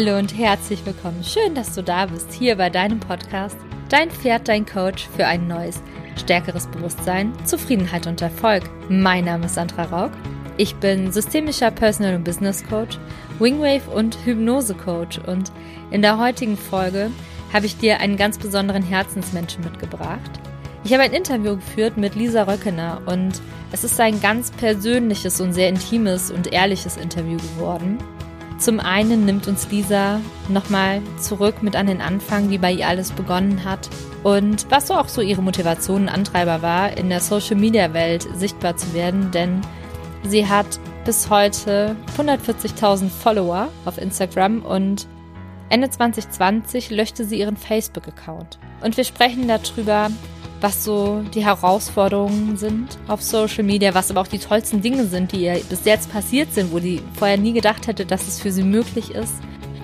Hallo und herzlich willkommen. Schön, dass du da bist, hier bei deinem Podcast Dein Pferd, dein Coach für ein neues, stärkeres Bewusstsein, Zufriedenheit und Erfolg. Mein Name ist Sandra Raug. Ich bin systemischer Personal- und Business Coach, Wingwave und Hypnose Coach und in der heutigen Folge habe ich dir einen ganz besonderen Herzensmenschen mitgebracht. Ich habe ein Interview geführt mit Lisa Röckener und es ist ein ganz persönliches und sehr intimes und ehrliches Interview geworden. Zum einen nimmt uns Lisa nochmal zurück mit an den Anfang, wie bei ihr alles begonnen hat und was so auch so ihre Motivation und Antreiber war, in der Social Media Welt sichtbar zu werden, denn sie hat bis heute 140.000 Follower auf Instagram und Ende 2020 löschte sie ihren Facebook-Account. Und wir sprechen darüber, was so die Herausforderungen sind auf Social Media, was aber auch die tollsten Dinge sind, die ihr bis jetzt passiert sind, wo die vorher nie gedacht hätte, dass es für sie möglich ist.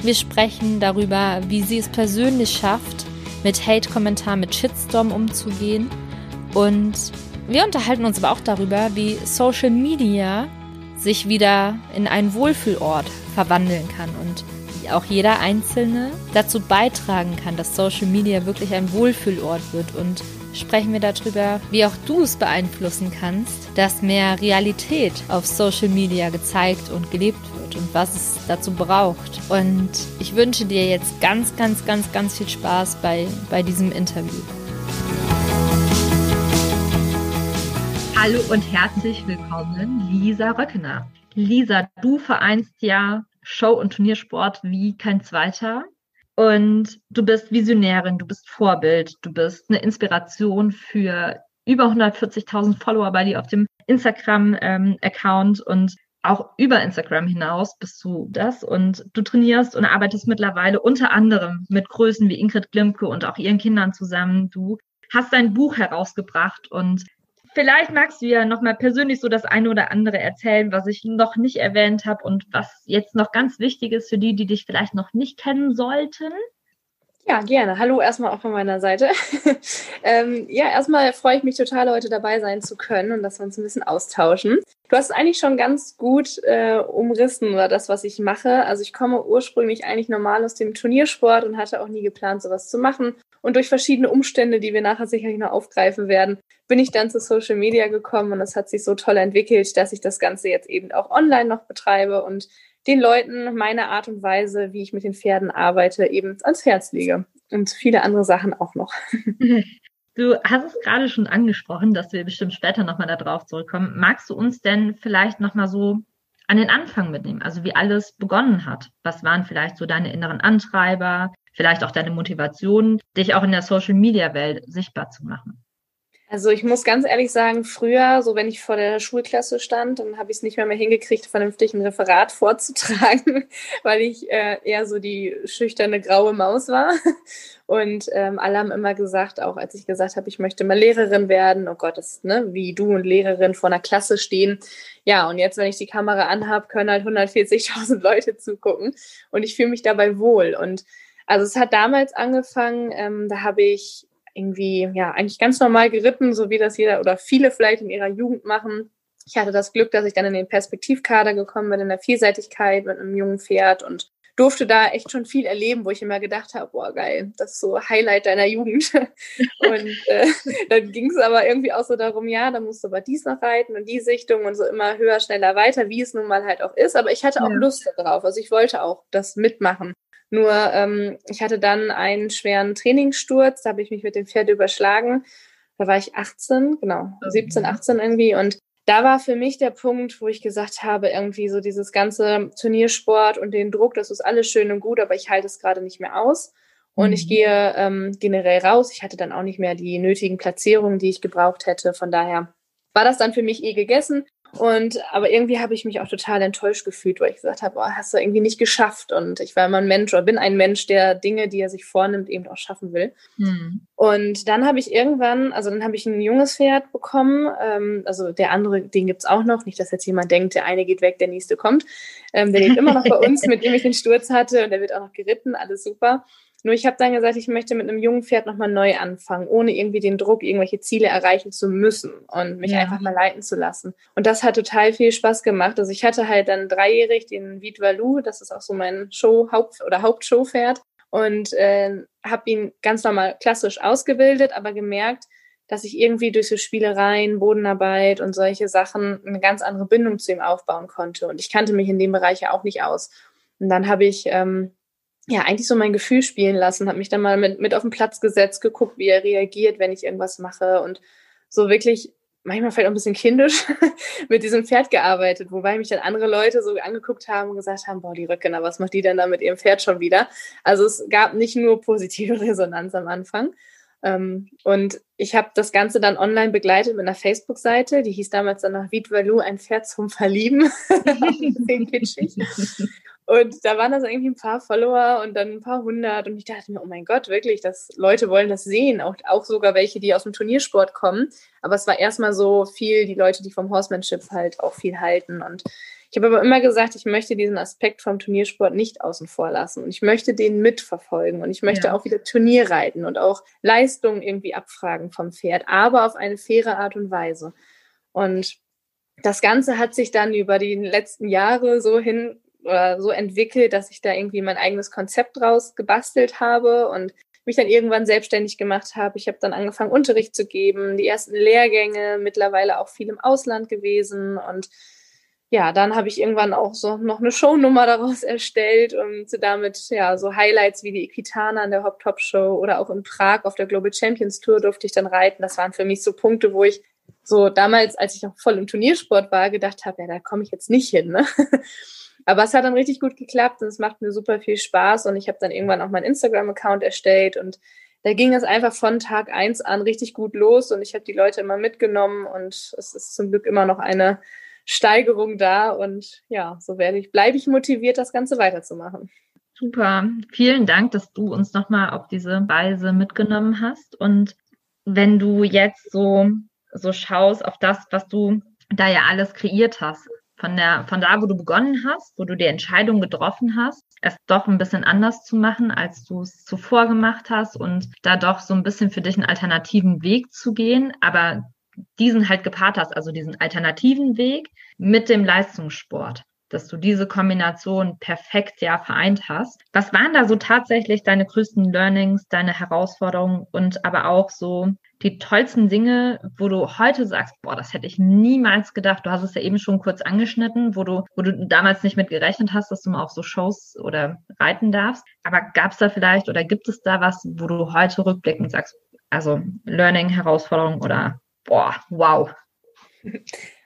Wir sprechen darüber, wie sie es persönlich schafft, mit Hate-Kommentaren, mit Shitstorm umzugehen. Und wir unterhalten uns aber auch darüber, wie Social Media sich wieder in einen Wohlfühlort verwandeln kann und auch jeder Einzelne dazu beitragen kann, dass Social Media wirklich ein Wohlfühlort wird und sprechen wir darüber, wie auch du es beeinflussen kannst, dass mehr Realität auf Social Media gezeigt und gelebt wird und was es dazu braucht. Und ich wünsche dir jetzt ganz, ganz, ganz, ganz viel Spaß bei, bei diesem Interview. Hallo und herzlich willkommen, Lisa Röckener. Lisa, du vereinst ja Show- und Turniersport wie kein zweiter. Und du bist Visionärin, du bist Vorbild, du bist eine Inspiration für über 140.000 Follower bei dir auf dem Instagram-Account ähm, und auch über Instagram hinaus bist du das und du trainierst und arbeitest mittlerweile unter anderem mit Größen wie Ingrid Glimke und auch ihren Kindern zusammen. Du hast dein Buch herausgebracht und Vielleicht magst du ja nochmal persönlich so das eine oder andere erzählen, was ich noch nicht erwähnt habe und was jetzt noch ganz wichtig ist für die, die dich vielleicht noch nicht kennen sollten. Ja, gerne. Hallo erstmal auch von meiner Seite. ähm, ja, erstmal freue ich mich total, heute dabei sein zu können und dass wir uns ein bisschen austauschen. Du hast eigentlich schon ganz gut äh, umrissen oder das, was ich mache. Also ich komme ursprünglich eigentlich normal aus dem Turniersport und hatte auch nie geplant, sowas zu machen. Und durch verschiedene Umstände, die wir nachher sicherlich noch aufgreifen werden, bin ich dann zu Social Media gekommen und es hat sich so toll entwickelt, dass ich das Ganze jetzt eben auch online noch betreibe und den Leuten meine Art und Weise, wie ich mit den Pferden arbeite, eben ans Herz lege. Und viele andere Sachen auch noch. Du hast es gerade schon angesprochen, dass wir bestimmt später nochmal darauf zurückkommen. Magst du uns denn vielleicht nochmal so an den Anfang mitnehmen? Also wie alles begonnen hat? Was waren vielleicht so deine inneren Antreiber? Vielleicht auch deine Motivation, dich auch in der Social Media Welt sichtbar zu machen? Also ich muss ganz ehrlich sagen, früher, so wenn ich vor der Schulklasse stand, dann habe ich es nicht mehr, mehr hingekriegt, vernünftig ein Referat vorzutragen, weil ich äh, eher so die schüchterne graue Maus war. Und ähm, alle haben immer gesagt, auch als ich gesagt habe, ich möchte mal Lehrerin werden, oh Gott, das, ne, wie du und Lehrerin vor einer Klasse stehen. Ja, und jetzt, wenn ich die Kamera anhab, können halt 140.000 Leute zugucken und ich fühle mich dabei wohl. Und also es hat damals angefangen, ähm, da habe ich irgendwie, ja, eigentlich ganz normal geritten, so wie das jeder oder viele vielleicht in ihrer Jugend machen. Ich hatte das Glück, dass ich dann in den Perspektivkader gekommen bin, in der Vielseitigkeit mit einem jungen Pferd und durfte da echt schon viel erleben, wo ich immer gedacht habe, boah, geil, das ist so Highlight deiner Jugend. und äh, dann ging es aber irgendwie auch so darum, ja, da musst du aber dies noch reiten und die Sichtung und so immer höher, schneller, weiter, wie es nun mal halt auch ist. Aber ich hatte auch ja. Lust darauf. Also ich wollte auch das mitmachen. Nur ähm, ich hatte dann einen schweren Trainingssturz, da habe ich mich mit dem Pferd überschlagen. Da war ich 18, genau, 17, 18 irgendwie. Und da war für mich der Punkt, wo ich gesagt habe, irgendwie so dieses ganze Turniersport und den Druck, das ist alles schön und gut, aber ich halte es gerade nicht mehr aus. Und ich mhm. gehe ähm, generell raus. Ich hatte dann auch nicht mehr die nötigen Platzierungen, die ich gebraucht hätte. Von daher war das dann für mich eh gegessen. Und aber irgendwie habe ich mich auch total enttäuscht gefühlt, weil ich gesagt habe, oh, hast du irgendwie nicht geschafft. Und ich war immer ein Mensch oder bin ein Mensch, der Dinge, die er sich vornimmt, eben auch schaffen will. Hm. Und dann habe ich irgendwann, also dann habe ich ein junges Pferd bekommen. Ähm, also der andere, den gibt's auch noch. Nicht, dass jetzt jemand denkt, der eine geht weg, der nächste kommt. Ähm, der lebt immer noch bei uns, mit dem ich den Sturz hatte und der wird auch noch geritten, alles super. Nur ich habe dann gesagt, ich möchte mit einem jungen Pferd nochmal neu anfangen, ohne irgendwie den Druck, irgendwelche Ziele erreichen zu müssen und mich ja. einfach mal leiten zu lassen. Und das hat total viel Spaß gemacht. Also ich hatte halt dann dreijährig den Vite Valou, das ist auch so mein Show-Haupt- oder Hauptshowpferd und äh, habe ihn ganz normal klassisch ausgebildet, aber gemerkt, dass ich irgendwie durch so Spielereien, Bodenarbeit und solche Sachen eine ganz andere Bindung zu ihm aufbauen konnte. Und ich kannte mich in dem Bereich ja auch nicht aus. Und dann habe ich ähm, ja, eigentlich so mein Gefühl spielen lassen, habe mich dann mal mit, mit auf den Platz gesetzt, geguckt, wie er reagiert, wenn ich irgendwas mache und so wirklich manchmal vielleicht auch ein bisschen kindisch mit diesem Pferd gearbeitet, wobei mich dann andere Leute so angeguckt haben und gesagt haben, boah, die Röckener, was macht die denn da mit ihrem Pferd schon wieder? Also es gab nicht nur positive Resonanz am Anfang. Ähm, und ich habe das Ganze dann online begleitet mit einer Facebook-Seite, die hieß damals dann Vite Valou, ein Pferd zum Verlieben. ein kitschig. Und da waren das irgendwie ein paar Follower und dann ein paar hundert. Und ich dachte mir, oh mein Gott, wirklich, dass Leute wollen das sehen. Auch, auch sogar welche, die aus dem Turniersport kommen. Aber es war erstmal so viel, die Leute, die vom Horsemanship halt auch viel halten. Und ich habe aber immer gesagt, ich möchte diesen Aspekt vom Turniersport nicht außen vor lassen. Und ich möchte den mitverfolgen. Und ich möchte ja. auch wieder Turnier reiten und auch Leistungen irgendwie abfragen vom Pferd, aber auf eine faire Art und Weise. Und das Ganze hat sich dann über die letzten Jahre so hin oder so entwickelt, dass ich da irgendwie mein eigenes Konzept draus gebastelt habe und mich dann irgendwann selbstständig gemacht habe. Ich habe dann angefangen, Unterricht zu geben, die ersten Lehrgänge, mittlerweile auch viel im Ausland gewesen und ja, dann habe ich irgendwann auch so noch eine Shownummer daraus erstellt und damit ja so Highlights wie die Equitana an der Hop Top Show oder auch in Prag auf der Global Champions Tour durfte ich dann reiten. Das waren für mich so Punkte, wo ich so damals, als ich noch voll im Turniersport war, gedacht habe, ja, da komme ich jetzt nicht hin. Ne? Aber es hat dann richtig gut geklappt und es macht mir super viel Spaß. Und ich habe dann irgendwann auch meinen Instagram-Account erstellt und da ging es einfach von Tag eins an richtig gut los und ich habe die Leute immer mitgenommen und es ist zum Glück immer noch eine Steigerung da und ja, so werde ich, bleibe ich motiviert, das Ganze weiterzumachen. Super, vielen Dank, dass du uns nochmal auf diese Weise mitgenommen hast. Und wenn du jetzt so, so schaust auf das, was du da ja alles kreiert hast, von der, von da, wo du begonnen hast, wo du die Entscheidung getroffen hast, es doch ein bisschen anders zu machen, als du es zuvor gemacht hast und da doch so ein bisschen für dich einen alternativen Weg zu gehen, aber diesen halt gepaart hast, also diesen alternativen Weg mit dem Leistungssport dass du diese Kombination perfekt ja vereint hast. Was waren da so tatsächlich deine größten Learnings, deine Herausforderungen und aber auch so die tollsten Dinge, wo du heute sagst, boah, das hätte ich niemals gedacht. Du hast es ja eben schon kurz angeschnitten, wo du, wo du damals nicht mit gerechnet hast, dass du mal auf so Shows oder reiten darfst. Aber gab es da vielleicht oder gibt es da was, wo du heute rückblickend sagst, also Learning, Herausforderung oder boah, wow.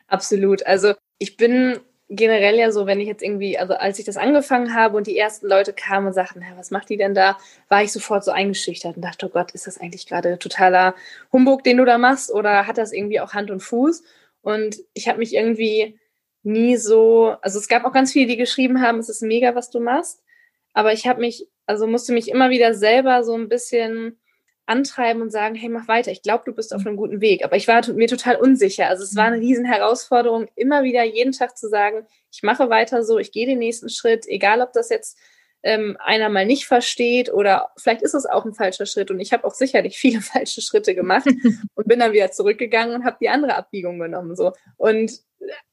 Absolut. Also ich bin generell ja so, wenn ich jetzt irgendwie, also als ich das angefangen habe und die ersten Leute kamen und sagten, was macht die denn da, war ich sofort so eingeschüchtert und dachte, oh Gott, ist das eigentlich gerade totaler Humbug, den du da machst oder hat das irgendwie auch Hand und Fuß? Und ich habe mich irgendwie nie so, also es gab auch ganz viele, die geschrieben haben, es ist mega, was du machst, aber ich habe mich, also musste mich immer wieder selber so ein bisschen antreiben und sagen, hey, mach weiter, ich glaube, du bist auf einem guten Weg. Aber ich war mir total unsicher. Also es war eine riesen Herausforderung, immer wieder jeden Tag zu sagen, ich mache weiter so, ich gehe den nächsten Schritt, egal ob das jetzt ähm, einer mal nicht versteht oder vielleicht ist es auch ein falscher Schritt. Und ich habe auch sicherlich viele falsche Schritte gemacht und bin dann wieder zurückgegangen und habe die andere Abbiegung genommen. So. Und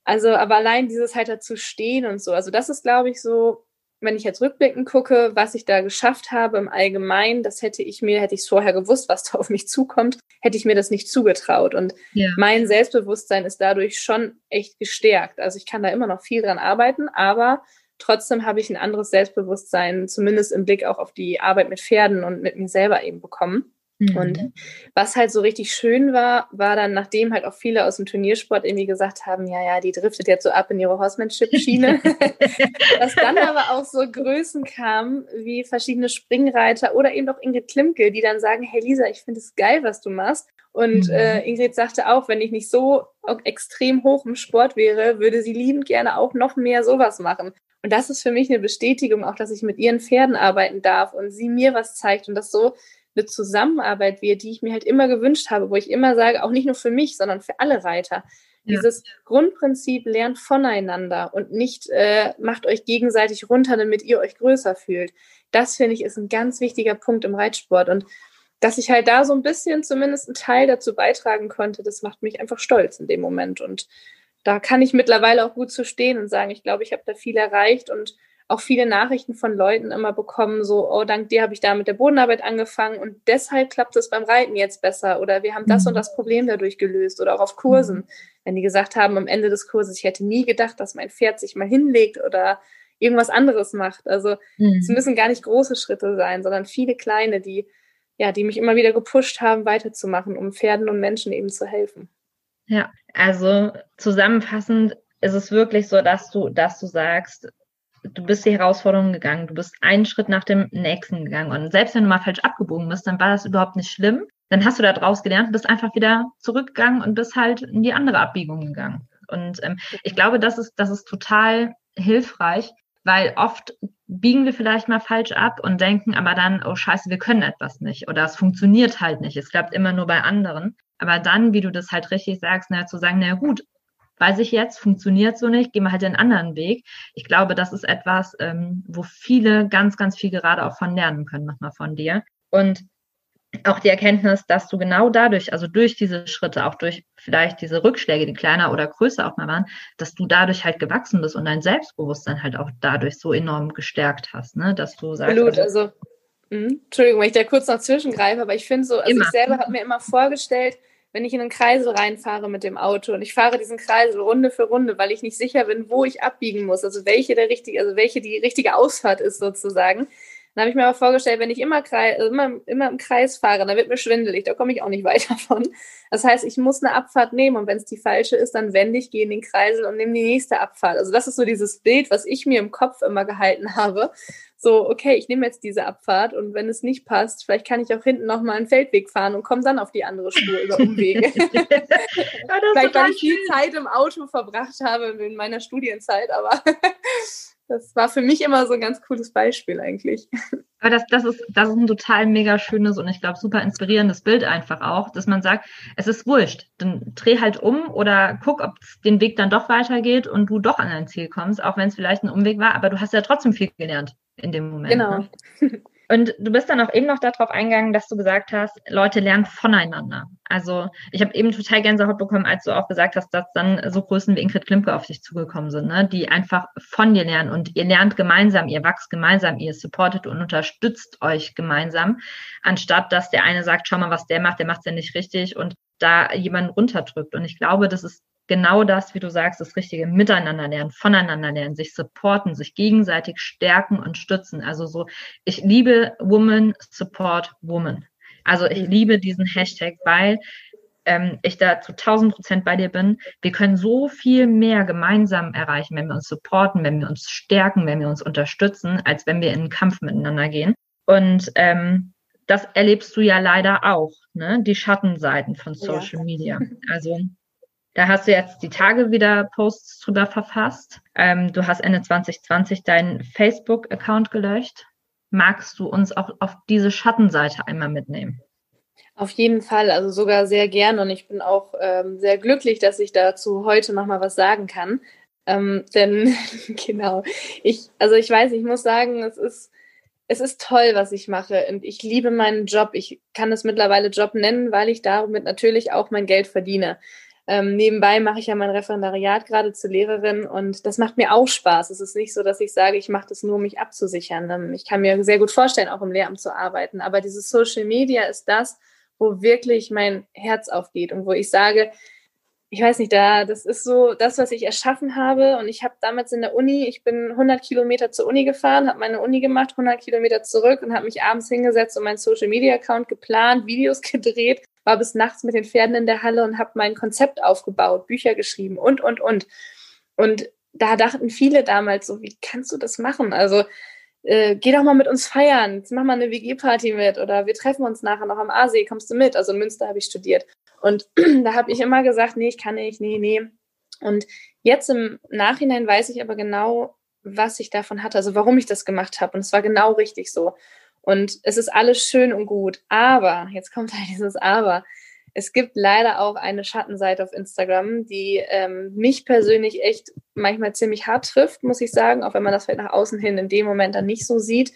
also, aber allein dieses halt dazu stehen und so, also das ist, glaube ich, so wenn ich jetzt rückblickend gucke, was ich da geschafft habe im Allgemeinen, das hätte ich mir, hätte ich es vorher gewusst, was da auf mich zukommt, hätte ich mir das nicht zugetraut. Und ja. mein Selbstbewusstsein ist dadurch schon echt gestärkt. Also ich kann da immer noch viel dran arbeiten, aber trotzdem habe ich ein anderes Selbstbewusstsein, zumindest im Blick auch auf die Arbeit mit Pferden und mit mir selber eben bekommen. Mhm. Und was halt so richtig schön war, war dann, nachdem halt auch viele aus dem Turniersport irgendwie gesagt haben, ja, ja, die driftet jetzt so ab in ihre Horsemanship-Schiene, dass dann aber auch so Größen kamen, wie verschiedene Springreiter oder eben auch Ingrid Klimke, die dann sagen, hey Lisa, ich finde es geil, was du machst. Und mhm. äh, Ingrid sagte auch, wenn ich nicht so extrem hoch im Sport wäre, würde sie liebend gerne auch noch mehr sowas machen. Und das ist für mich eine Bestätigung, auch dass ich mit ihren Pferden arbeiten darf und sie mir was zeigt und das so eine Zusammenarbeit wird, die ich mir halt immer gewünscht habe, wo ich immer sage, auch nicht nur für mich, sondern für alle Reiter. Ja. Dieses Grundprinzip lernt voneinander und nicht äh, macht euch gegenseitig runter, damit ihr euch größer fühlt. Das finde ich ist ein ganz wichtiger Punkt im Reitsport und dass ich halt da so ein bisschen zumindest einen Teil dazu beitragen konnte, das macht mich einfach stolz in dem Moment und da kann ich mittlerweile auch gut zu stehen und sagen, ich glaube, ich habe da viel erreicht und auch viele Nachrichten von Leuten immer bekommen, so, oh, dank dir habe ich da mit der Bodenarbeit angefangen und deshalb klappt es beim Reiten jetzt besser oder wir haben das mhm. und das Problem dadurch gelöst oder auch auf Kursen, mhm. wenn die gesagt haben am Ende des Kurses, ich hätte nie gedacht, dass mein Pferd sich mal hinlegt oder irgendwas anderes macht. Also mhm. es müssen gar nicht große Schritte sein, sondern viele kleine, die ja, die mich immer wieder gepusht haben, weiterzumachen, um Pferden und Menschen eben zu helfen. Ja, also zusammenfassend ist es wirklich so, dass du, dass du sagst, du bist die Herausforderung gegangen, du bist einen Schritt nach dem nächsten gegangen. Und selbst wenn du mal falsch abgebogen bist, dann war das überhaupt nicht schlimm. Dann hast du da draus gelernt, bist einfach wieder zurückgegangen und bist halt in die andere Abbiegung gegangen. Und ähm, ich glaube, das ist, das ist total hilfreich, weil oft biegen wir vielleicht mal falsch ab und denken aber dann, oh scheiße, wir können etwas nicht oder es funktioniert halt nicht, es klappt immer nur bei anderen. Aber dann, wie du das halt richtig sagst, na, zu sagen, na gut, weiß ich jetzt, funktioniert so nicht, gehen wir halt den anderen Weg. Ich glaube, das ist etwas, ähm, wo viele ganz, ganz viel gerade auch von lernen können, nochmal von dir. Und auch die Erkenntnis, dass du genau dadurch, also durch diese Schritte, auch durch vielleicht diese Rückschläge, die kleiner oder größer auch mal waren, dass du dadurch halt gewachsen bist und dein Selbstbewusstsein halt auch dadurch so enorm gestärkt hast, ne? Dass du sagst. Absolut, also, also mh, Entschuldigung, wenn ich da kurz noch zwischengreife, aber ich finde so, also immer. ich selber habe mir immer vorgestellt, wenn ich in einen Kreisel reinfahre mit dem Auto und ich fahre diesen Kreisel Runde für Runde, weil ich nicht sicher bin, wo ich abbiegen muss, also welche der richtige, also welche die richtige Ausfahrt ist sozusagen. Dann habe ich mir aber vorgestellt, wenn ich immer, Kreis, also immer, immer im Kreis fahre, dann wird mir schwindelig, da komme ich auch nicht weiter von. Das heißt, ich muss eine Abfahrt nehmen und wenn es die falsche ist, dann wende ich, gehe in den Kreisel und nehme die nächste Abfahrt. Also das ist so dieses Bild, was ich mir im Kopf immer gehalten habe so, okay, ich nehme jetzt diese Abfahrt und wenn es nicht passt, vielleicht kann ich auch hinten nochmal einen Feldweg fahren und komme dann auf die andere Spur über Umwege. ja, vielleicht, weil ich viel Zeit im Auto verbracht habe in meiner Studienzeit, aber das war für mich immer so ein ganz cooles Beispiel eigentlich. Aber das, das, ist, das ist ein total mega schönes und ich glaube super inspirierendes Bild einfach auch, dass man sagt, es ist wurscht, dann dreh halt um oder guck, ob es den Weg dann doch weitergeht und du doch an dein Ziel kommst, auch wenn es vielleicht ein Umweg war, aber du hast ja trotzdem viel gelernt in dem Moment. Genau. Ne? Und du bist dann auch eben noch darauf eingegangen, dass du gesagt hast, Leute lernen voneinander. Also ich habe eben total Gänsehaut bekommen, als du auch gesagt hast, dass dann so Größen wie Ingrid Klimke auf dich zugekommen sind, ne? die einfach von dir lernen und ihr lernt gemeinsam, ihr wachst gemeinsam, ihr supportet und unterstützt euch gemeinsam, anstatt dass der eine sagt, schau mal, was der macht, der macht es ja nicht richtig und da jemanden runterdrückt. Und ich glaube, das ist genau das, wie du sagst, das richtige Miteinander lernen, voneinander lernen, sich supporten, sich gegenseitig stärken und stützen. Also so, ich liebe Woman Support Woman. Also ich mhm. liebe diesen Hashtag, weil ähm, ich da zu 1000 Prozent bei dir bin. Wir können so viel mehr gemeinsam erreichen, wenn wir uns supporten, wenn wir uns stärken, wenn wir uns unterstützen, als wenn wir in einen Kampf miteinander gehen. Und ähm, das erlebst du ja leider auch, ne? Die Schattenseiten von Social ja. Media. Also da hast du jetzt die Tage wieder Posts drüber verfasst. Ähm, du hast Ende 2020 deinen Facebook-Account gelöscht. Magst du uns auch auf diese Schattenseite einmal mitnehmen? Auf jeden Fall, also sogar sehr gern und ich bin auch ähm, sehr glücklich, dass ich dazu heute nochmal was sagen kann. Ähm, denn genau, ich, also ich weiß, ich muss sagen, es ist, es ist toll, was ich mache und ich liebe meinen Job. Ich kann es mittlerweile Job nennen, weil ich damit natürlich auch mein Geld verdiene. Ähm, nebenbei mache ich ja mein Referendariat gerade zur Lehrerin und das macht mir auch Spaß. Es ist nicht so, dass ich sage, ich mache das nur, um mich abzusichern. Ähm, ich kann mir sehr gut vorstellen, auch im Lehramt zu arbeiten. Aber dieses Social Media ist das, wo wirklich mein Herz aufgeht und wo ich sage, ich weiß nicht, da, das ist so das, was ich erschaffen habe. Und ich habe damals in der Uni, ich bin 100 Kilometer zur Uni gefahren, habe meine Uni gemacht, 100 Kilometer zurück und habe mich abends hingesetzt und meinen Social Media Account geplant, Videos gedreht war bis nachts mit den Pferden in der Halle und habe mein Konzept aufgebaut, Bücher geschrieben und, und, und. Und da dachten viele damals so, wie kannst du das machen? Also äh, geh doch mal mit uns feiern, jetzt mach mal eine WG-Party mit oder wir treffen uns nachher noch am Aasee, kommst du mit? Also in Münster habe ich studiert. Und da habe ich immer gesagt, nee, ich kann nicht, nee, nee. Und jetzt im Nachhinein weiß ich aber genau, was ich davon hatte, also warum ich das gemacht habe. Und es war genau richtig so. Und es ist alles schön und gut. Aber, jetzt kommt halt dieses Aber. es gibt leider auch eine Schattenseite auf Instagram, die ähm, mich persönlich echt manchmal ziemlich hart trifft, muss ich sagen, auch wenn man das vielleicht nach außen hin in dem Moment dann nicht so sieht.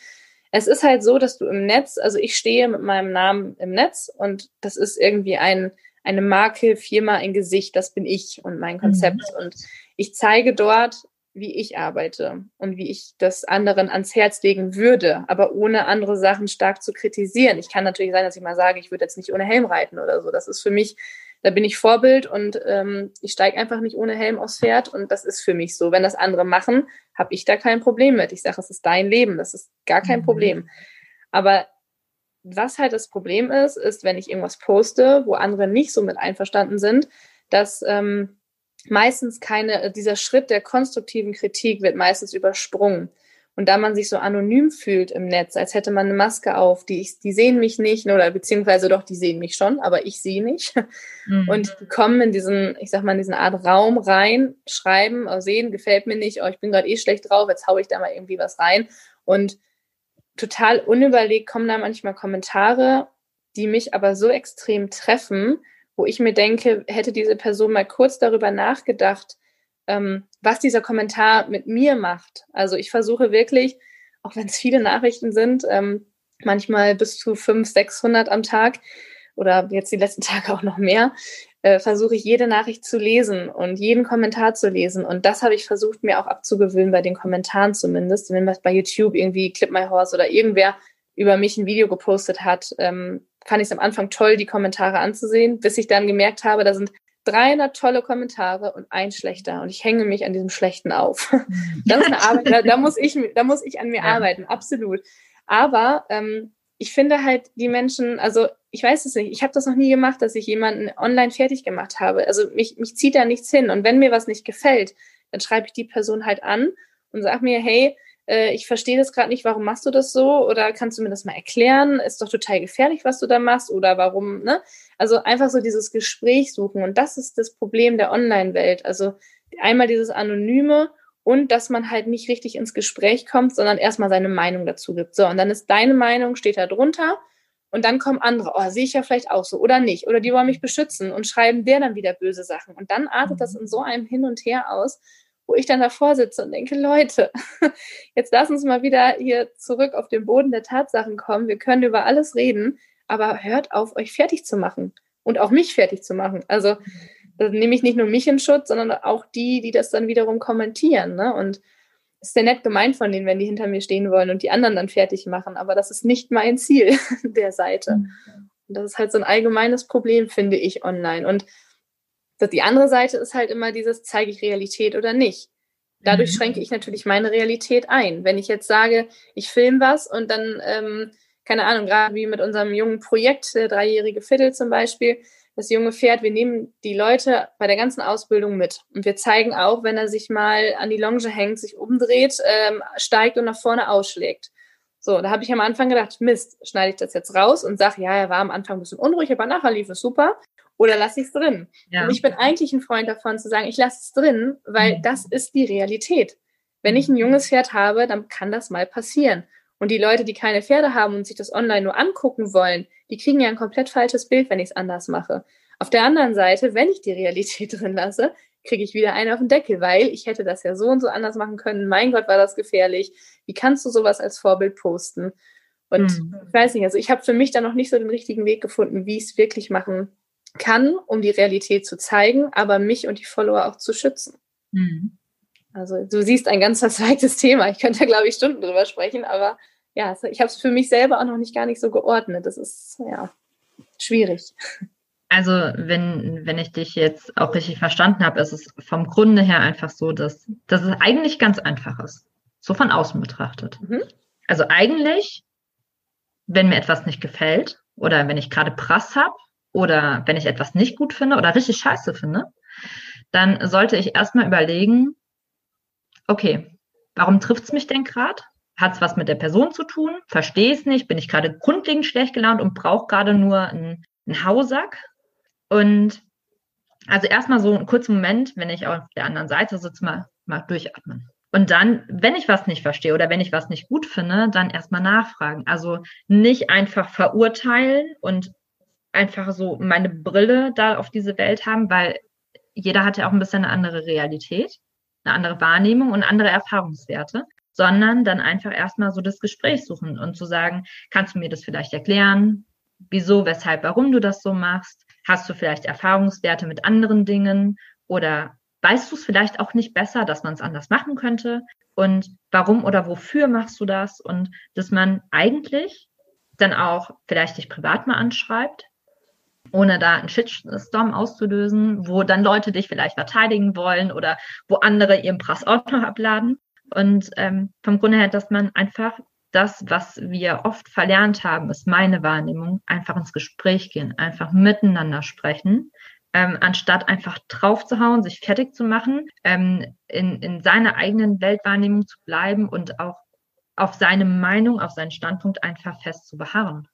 Es ist halt so, dass du im Netz, also ich stehe mit meinem Namen im Netz und das ist irgendwie ein, eine Marke, Firma, ein Gesicht, das bin ich und mein Konzept. Mhm. Und ich zeige dort wie ich arbeite und wie ich das anderen ans Herz legen würde, aber ohne andere Sachen stark zu kritisieren. Ich kann natürlich sein, dass ich mal sage, ich würde jetzt nicht ohne Helm reiten oder so. Das ist für mich, da bin ich Vorbild und ähm, ich steige einfach nicht ohne Helm aufs Pferd und das ist für mich so. Wenn das andere machen, habe ich da kein Problem mit. Ich sage, es ist dein Leben, das ist gar kein mhm. Problem. Aber was halt das Problem ist, ist, wenn ich irgendwas poste, wo andere nicht so mit einverstanden sind, dass ähm, meistens keine, äh, dieser Schritt der konstruktiven Kritik wird meistens übersprungen. Und da man sich so anonym fühlt im Netz, als hätte man eine Maske auf, die, ich, die sehen mich nicht, oder beziehungsweise doch, die sehen mich schon, aber ich sehe nicht. Mhm. Und die kommen in diesen, ich sag mal, in diesen Art Raum rein, schreiben, oh, sehen, gefällt mir nicht, oh, ich bin gerade eh schlecht drauf, jetzt haue ich da mal irgendwie was rein. Und total unüberlegt kommen da manchmal Kommentare, die mich aber so extrem treffen, wo ich mir denke, hätte diese Person mal kurz darüber nachgedacht, ähm, was dieser Kommentar mit mir macht. Also ich versuche wirklich, auch wenn es viele Nachrichten sind, ähm, manchmal bis zu 500, 600 am Tag oder jetzt die letzten Tage auch noch mehr, äh, versuche ich jede Nachricht zu lesen und jeden Kommentar zu lesen. Und das habe ich versucht, mir auch abzugewöhnen, bei den Kommentaren zumindest. Wenn was bei YouTube irgendwie Clip My Horse oder irgendwer über mich ein Video gepostet hat, ähm, fand ich es am Anfang toll, die Kommentare anzusehen, bis ich dann gemerkt habe, da sind 300 tolle Kommentare und ein schlechter und ich hänge mich an diesem schlechten auf. Das ist eine Arbeit, da, da, muss ich, da muss ich an mir ja. arbeiten, absolut. Aber ähm, ich finde halt die Menschen, also ich weiß es nicht, ich habe das noch nie gemacht, dass ich jemanden online fertig gemacht habe. Also mich, mich zieht da nichts hin und wenn mir was nicht gefällt, dann schreibe ich die Person halt an und sage mir, hey, äh, ich verstehe das gerade nicht, warum machst du das so? Oder kannst du mir das mal erklären? Ist doch total gefährlich, was du da machst oder warum, ne? Also einfach so dieses Gespräch suchen. Und das ist das Problem der Online-Welt. Also einmal dieses Anonyme und dass man halt nicht richtig ins Gespräch kommt, sondern erstmal seine Meinung dazu gibt. So, und dann ist deine Meinung, steht da drunter. Und dann kommen andere, oh, sehe ich ja vielleicht auch so oder nicht. Oder die wollen mich beschützen und schreiben der dann wieder böse Sachen. Und dann artet das in so einem Hin und Her aus wo ich dann davor sitze und denke, Leute, jetzt lass uns mal wieder hier zurück auf den Boden der Tatsachen kommen. Wir können über alles reden, aber hört auf, euch fertig zu machen und auch mich fertig zu machen. Also da nehme ich nicht nur mich in Schutz, sondern auch die, die das dann wiederum kommentieren. Ne? Und ist sehr nett gemeint von denen, wenn die hinter mir stehen wollen und die anderen dann fertig machen. Aber das ist nicht mein Ziel der Seite. Mhm. Und das ist halt so ein allgemeines Problem, finde ich, online. Und die andere Seite ist halt immer dieses, zeige ich Realität oder nicht. Dadurch mhm. schränke ich natürlich meine Realität ein. Wenn ich jetzt sage, ich filme was und dann, ähm, keine Ahnung, gerade wie mit unserem jungen Projekt, der dreijährige Viertel zum Beispiel, das junge Pferd, wir nehmen die Leute bei der ganzen Ausbildung mit. Und wir zeigen auch, wenn er sich mal an die Longe hängt, sich umdreht, ähm, steigt und nach vorne ausschlägt. So, da habe ich am Anfang gedacht, Mist, schneide ich das jetzt raus und sage, ja, er war am Anfang ein bisschen unruhig, aber nachher lief es super oder lasse ich es drin? Ja. Und ich bin eigentlich ein Freund davon zu sagen, ich lasse es drin, weil mhm. das ist die Realität. Wenn ich ein junges Pferd habe, dann kann das mal passieren. Und die Leute, die keine Pferde haben und sich das online nur angucken wollen, die kriegen ja ein komplett falsches Bild, wenn ich es anders mache. Auf der anderen Seite, wenn ich die Realität drin lasse, kriege ich wieder einen auf den Deckel, weil ich hätte das ja so und so anders machen können. Mein Gott, war das gefährlich. Wie kannst du sowas als Vorbild posten? Und mhm. ich weiß nicht, also ich habe für mich da noch nicht so den richtigen Weg gefunden, wie ich es wirklich machen kann, um die Realität zu zeigen, aber mich und die Follower auch zu schützen. Mhm. Also du siehst ein ganz verzweigtes Thema. Ich könnte da, glaube ich, Stunden drüber sprechen, aber ja, ich habe es für mich selber auch noch nicht gar nicht so geordnet. Das ist ja schwierig. Also wenn, wenn ich dich jetzt auch richtig verstanden habe, ist es vom Grunde her einfach so, dass, dass es eigentlich ganz einfach ist. So von außen betrachtet. Mhm. Also eigentlich, wenn mir etwas nicht gefällt oder wenn ich gerade Prass habe, oder wenn ich etwas nicht gut finde oder richtig scheiße finde, dann sollte ich erstmal überlegen, okay, warum trifft es mich denn gerade? Hat es was mit der Person zu tun? Verstehe es nicht? Bin ich gerade grundlegend schlecht gelaunt und brauche gerade nur einen, einen Hausack? Und also erstmal so einen kurzen Moment, wenn ich auf der anderen Seite sitze, mal, mal durchatmen. Und dann, wenn ich was nicht verstehe oder wenn ich was nicht gut finde, dann erstmal nachfragen. Also nicht einfach verurteilen und einfach so meine Brille da auf diese Welt haben, weil jeder hat ja auch ein bisschen eine andere Realität, eine andere Wahrnehmung und andere Erfahrungswerte, sondern dann einfach erstmal so das Gespräch suchen und zu sagen, kannst du mir das vielleicht erklären? Wieso, weshalb, warum du das so machst? Hast du vielleicht Erfahrungswerte mit anderen Dingen oder weißt du es vielleicht auch nicht besser, dass man es anders machen könnte? Und warum oder wofür machst du das? Und dass man eigentlich dann auch vielleicht dich privat mal anschreibt, ohne da einen Shitstorm auszulösen, wo dann Leute dich vielleicht verteidigen wollen oder wo andere ihren Prass auch noch abladen. Und ähm, vom Grunde her, dass man einfach das, was wir oft verlernt haben, ist meine Wahrnehmung, einfach ins Gespräch gehen, einfach miteinander sprechen, ähm, anstatt einfach draufzuhauen, sich fertig zu machen, ähm, in, in seiner eigenen Weltwahrnehmung zu bleiben und auch auf seine Meinung, auf seinen Standpunkt einfach fest zu beharren.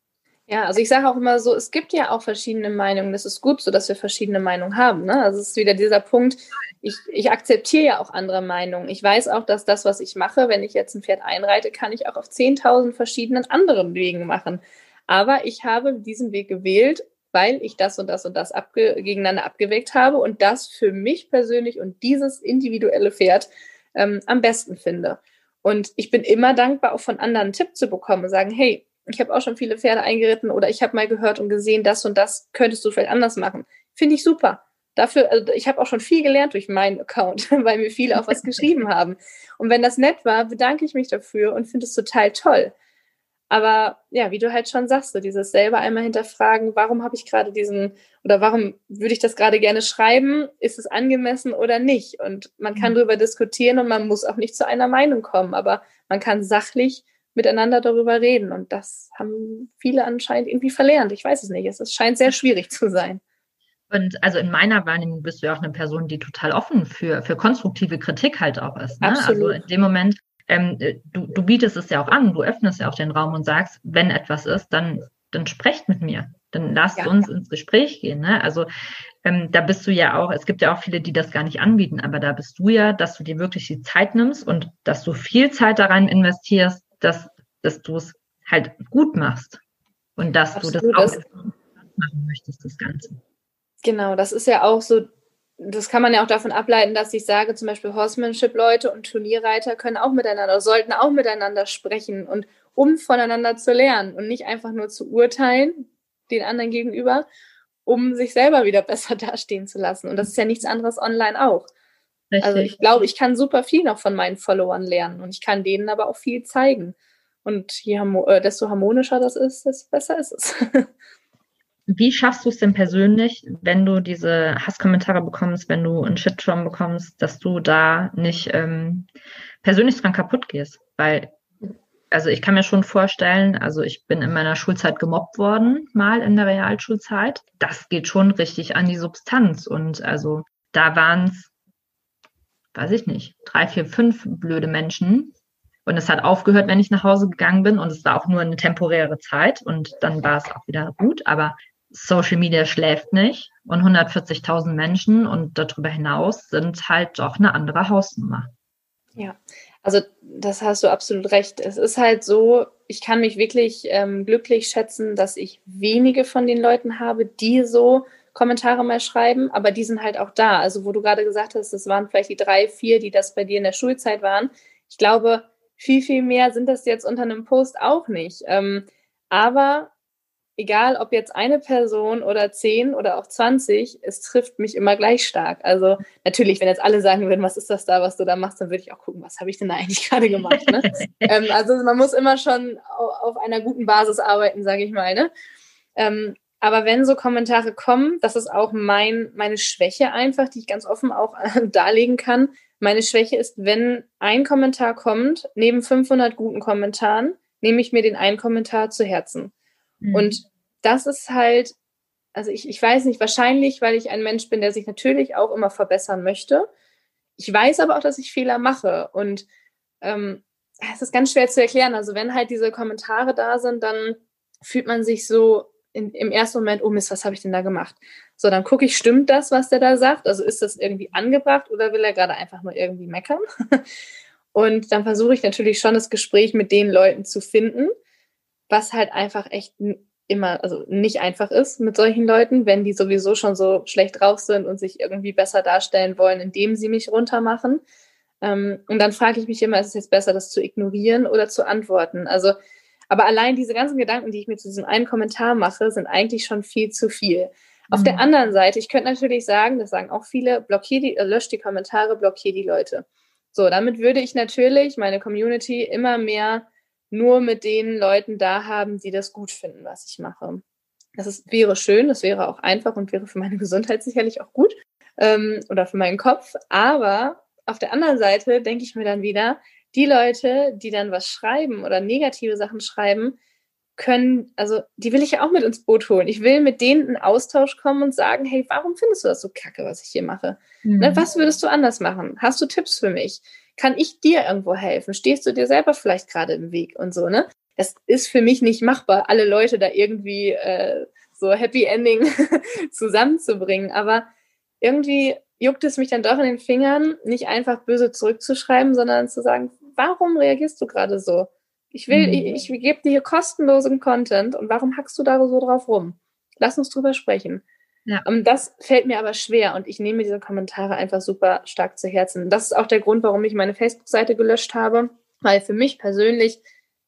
Ja, also ich sage auch immer so, es gibt ja auch verschiedene Meinungen. Das ist gut so, dass wir verschiedene Meinungen haben. Ne? Also es ist wieder dieser Punkt, ich, ich akzeptiere ja auch andere Meinungen. Ich weiß auch, dass das, was ich mache, wenn ich jetzt ein Pferd einreite, kann ich auch auf 10.000 verschiedenen anderen Wegen machen. Aber ich habe diesen Weg gewählt, weil ich das und das und das abge gegeneinander abgewägt habe und das für mich persönlich und dieses individuelle Pferd ähm, am besten finde. Und ich bin immer dankbar, auch von anderen einen Tipp zu bekommen und sagen, hey, ich habe auch schon viele Pferde eingeritten oder ich habe mal gehört und gesehen, das und das könntest du vielleicht anders machen. Finde ich super. Dafür, also ich habe auch schon viel gelernt durch meinen Account, weil mir viele auch was geschrieben haben. Und wenn das nett war, bedanke ich mich dafür und finde es total toll. Aber ja, wie du halt schon sagst, so dieses selber einmal hinterfragen, warum habe ich gerade diesen oder warum würde ich das gerade gerne schreiben? Ist es angemessen oder nicht? Und man kann mhm. darüber diskutieren und man muss auch nicht zu einer Meinung kommen, aber man kann sachlich miteinander darüber reden. Und das haben viele anscheinend irgendwie verlernt. Ich weiß es nicht. Es scheint sehr schwierig zu sein. Und also in meiner Wahrnehmung bist du ja auch eine Person, die total offen für, für konstruktive Kritik halt auch ist. Ne? Absolut. Also in dem Moment, ähm, du, du bietest es ja auch an, du öffnest ja auch den Raum und sagst, wenn etwas ist, dann, dann sprecht mit mir. Dann lasst ja. uns ins Gespräch gehen. Ne? Also ähm, da bist du ja auch, es gibt ja auch viele, die das gar nicht anbieten, aber da bist du ja, dass du dir wirklich die Zeit nimmst und dass du viel Zeit daran investierst, dass, dass du es halt gut machst und dass Absolut. du das auch machen möchtest, das Ganze. Genau, das ist ja auch so das kann man ja auch davon ableiten, dass ich sage, zum Beispiel Horsemanship-Leute und Turnierreiter können auch miteinander, sollten auch miteinander sprechen und um voneinander zu lernen und nicht einfach nur zu urteilen, den anderen gegenüber, um sich selber wieder besser dastehen zu lassen. Und das ist ja nichts anderes online auch. Richtig. Also ich glaube, ich kann super viel noch von meinen Followern lernen und ich kann denen aber auch viel zeigen. Und je, äh, desto harmonischer das ist, desto besser ist es. Wie schaffst du es denn persönlich, wenn du diese Hasskommentare bekommst, wenn du einen Shitstorm bekommst, dass du da nicht ähm, persönlich dran kaputt gehst? Weil, also ich kann mir schon vorstellen, also ich bin in meiner Schulzeit gemobbt worden, mal in der Realschulzeit. Das geht schon richtig an die Substanz. Und also da waren es, weiß ich nicht, drei, vier, fünf blöde Menschen, und es hat aufgehört, wenn ich nach Hause gegangen bin. Und es war auch nur eine temporäre Zeit. Und dann war es auch wieder gut. Aber Social Media schläft nicht und 140.000 Menschen und darüber hinaus sind halt doch eine andere Hausnummer. Ja, also das hast du absolut recht. Es ist halt so, ich kann mich wirklich ähm, glücklich schätzen, dass ich wenige von den Leuten habe, die so Kommentare mal schreiben, aber die sind halt auch da. Also wo du gerade gesagt hast, das waren vielleicht die drei, vier, die das bei dir in der Schulzeit waren. Ich glaube, viel, viel mehr sind das jetzt unter einem Post auch nicht. Ähm, aber egal ob jetzt eine Person oder zehn oder auch zwanzig, es trifft mich immer gleich stark. Also natürlich, wenn jetzt alle sagen würden, was ist das da, was du da machst, dann würde ich auch gucken, was habe ich denn da eigentlich gerade gemacht. Ne? ähm, also man muss immer schon auf einer guten Basis arbeiten, sage ich mal. Ne? Ähm, aber wenn so Kommentare kommen, das ist auch mein, meine Schwäche einfach, die ich ganz offen auch äh, darlegen kann. Meine Schwäche ist, wenn ein Kommentar kommt, neben 500 guten Kommentaren, nehme ich mir den einen Kommentar zu Herzen. Mhm. Und das ist halt, also ich, ich weiß nicht, wahrscheinlich, weil ich ein Mensch bin, der sich natürlich auch immer verbessern möchte. Ich weiß aber auch, dass ich Fehler mache. Und ähm, es ist ganz schwer zu erklären. Also wenn halt diese Kommentare da sind, dann fühlt man sich so in, im ersten Moment, oh Mist, was habe ich denn da gemacht? So, dann gucke ich, stimmt das, was der da sagt? Also ist das irgendwie angebracht oder will er gerade einfach nur irgendwie meckern? Und dann versuche ich natürlich schon das Gespräch mit den Leuten zu finden was halt einfach echt immer, also nicht einfach ist mit solchen Leuten, wenn die sowieso schon so schlecht drauf sind und sich irgendwie besser darstellen wollen, indem sie mich runtermachen. Ähm, und dann frage ich mich immer, ist es jetzt besser, das zu ignorieren oder zu antworten? Also, aber allein diese ganzen Gedanken, die ich mir zu diesem einen Kommentar mache, sind eigentlich schon viel zu viel. Auf der mhm. anderen Seite, ich könnte natürlich sagen, das sagen auch viele, blockier die, äh, lösch die Kommentare, blockier die Leute. So, damit würde ich natürlich meine Community immer mehr nur mit den Leuten da haben, die das gut finden, was ich mache. Das ist, wäre schön, das wäre auch einfach und wäre für meine Gesundheit sicherlich auch gut ähm, oder für meinen Kopf. Aber auf der anderen Seite denke ich mir dann wieder, die Leute, die dann was schreiben oder negative Sachen schreiben, können, also die will ich ja auch mit ins Boot holen. Ich will mit denen in Austausch kommen und sagen, hey, warum findest du das so kacke, was ich hier mache? Mhm. Ne, was würdest du anders machen? Hast du Tipps für mich? Kann ich dir irgendwo helfen? Stehst du dir selber vielleicht gerade im Weg und so, ne? Das ist für mich nicht machbar, alle Leute da irgendwie äh, so Happy Ending zusammenzubringen. Aber irgendwie juckt es mich dann doch in den Fingern, nicht einfach böse zurückzuschreiben, sondern zu sagen, warum reagierst du gerade so? Ich will, mhm. ich, ich gebe dir hier kostenlosen Content und warum hackst du da so drauf rum? Lass uns drüber sprechen. Ja. Ähm, das fällt mir aber schwer und ich nehme diese Kommentare einfach super stark zu Herzen. Das ist auch der Grund, warum ich meine Facebook-Seite gelöscht habe, weil für mich persönlich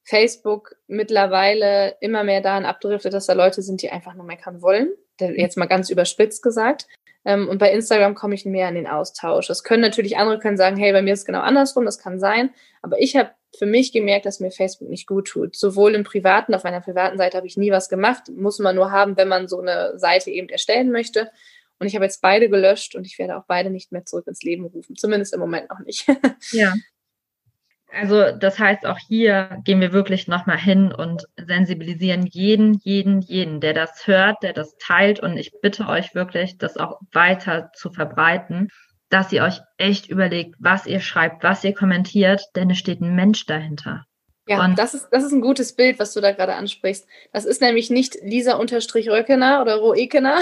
Facebook mittlerweile immer mehr daran abdriftet, dass da Leute sind, die einfach nur meckern wollen. Jetzt mal ganz überspitzt gesagt. Ähm, und bei Instagram komme ich mehr in den Austausch. Das können natürlich andere können sagen, hey, bei mir ist es genau andersrum, das kann sein. Aber ich habe für mich gemerkt, dass mir Facebook nicht gut tut. Sowohl im Privaten, auf meiner privaten Seite habe ich nie was gemacht, muss man nur haben, wenn man so eine Seite eben erstellen möchte. Und ich habe jetzt beide gelöscht und ich werde auch beide nicht mehr zurück ins Leben rufen. Zumindest im Moment noch nicht. Ja. Also das heißt, auch hier gehen wir wirklich nochmal hin und sensibilisieren jeden, jeden, jeden, der das hört, der das teilt. Und ich bitte euch wirklich, das auch weiter zu verbreiten dass ihr euch echt überlegt, was ihr schreibt, was ihr kommentiert, denn es steht ein Mensch dahinter. Ja, und das ist, das ist ein gutes Bild, was du da gerade ansprichst. Das ist nämlich nicht Lisa-Röckener oder Roekener,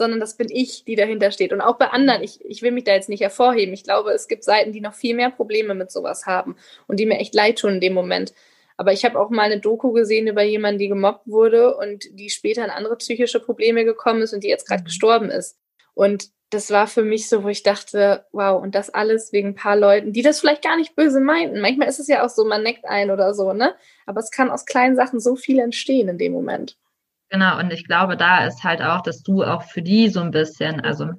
sondern das bin ich, die dahinter steht. Und auch bei anderen, ich, ich will mich da jetzt nicht hervorheben. Ich glaube, es gibt Seiten, die noch viel mehr Probleme mit sowas haben und die mir echt leid tun in dem Moment. Aber ich habe auch mal eine Doku gesehen über jemanden, die gemobbt wurde und die später in andere psychische Probleme gekommen ist und die jetzt gerade mhm. gestorben ist. Und das war für mich so, wo ich dachte, wow, und das alles wegen ein paar Leuten, die das vielleicht gar nicht böse meinten. Manchmal ist es ja auch so, man neckt ein oder so, ne? Aber es kann aus kleinen Sachen so viel entstehen in dem Moment. Genau, und ich glaube, da ist halt auch, dass du auch für die so ein bisschen, also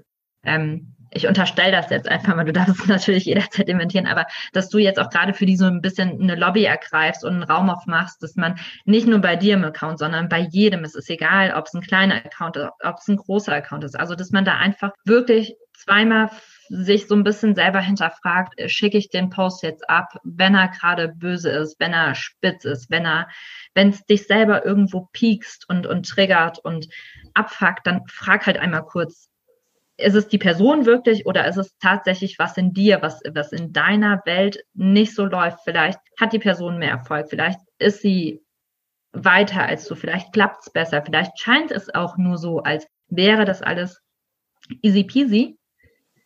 ähm, ich unterstelle das jetzt einfach mal, du darfst es natürlich jederzeit dementieren, aber dass du jetzt auch gerade für die so ein bisschen eine Lobby ergreifst und einen Raum aufmachst, dass man nicht nur bei dir im Account, sondern bei jedem, es ist egal, ob es ein kleiner Account ist, ob es ein großer Account ist, also dass man da einfach wirklich zweimal sich so ein bisschen selber hinterfragt, äh, schicke ich den Post jetzt ab, wenn er gerade böse ist, wenn er spitz ist, wenn er, wenn es dich selber irgendwo piekst und, und triggert und abfuckt, dann frag halt einmal kurz, ist es die Person wirklich oder ist es tatsächlich was in dir, was, was in deiner Welt nicht so läuft? Vielleicht hat die Person mehr Erfolg, vielleicht ist sie weiter als du, vielleicht klappt es besser, vielleicht scheint es auch nur so, als wäre das alles easy peasy.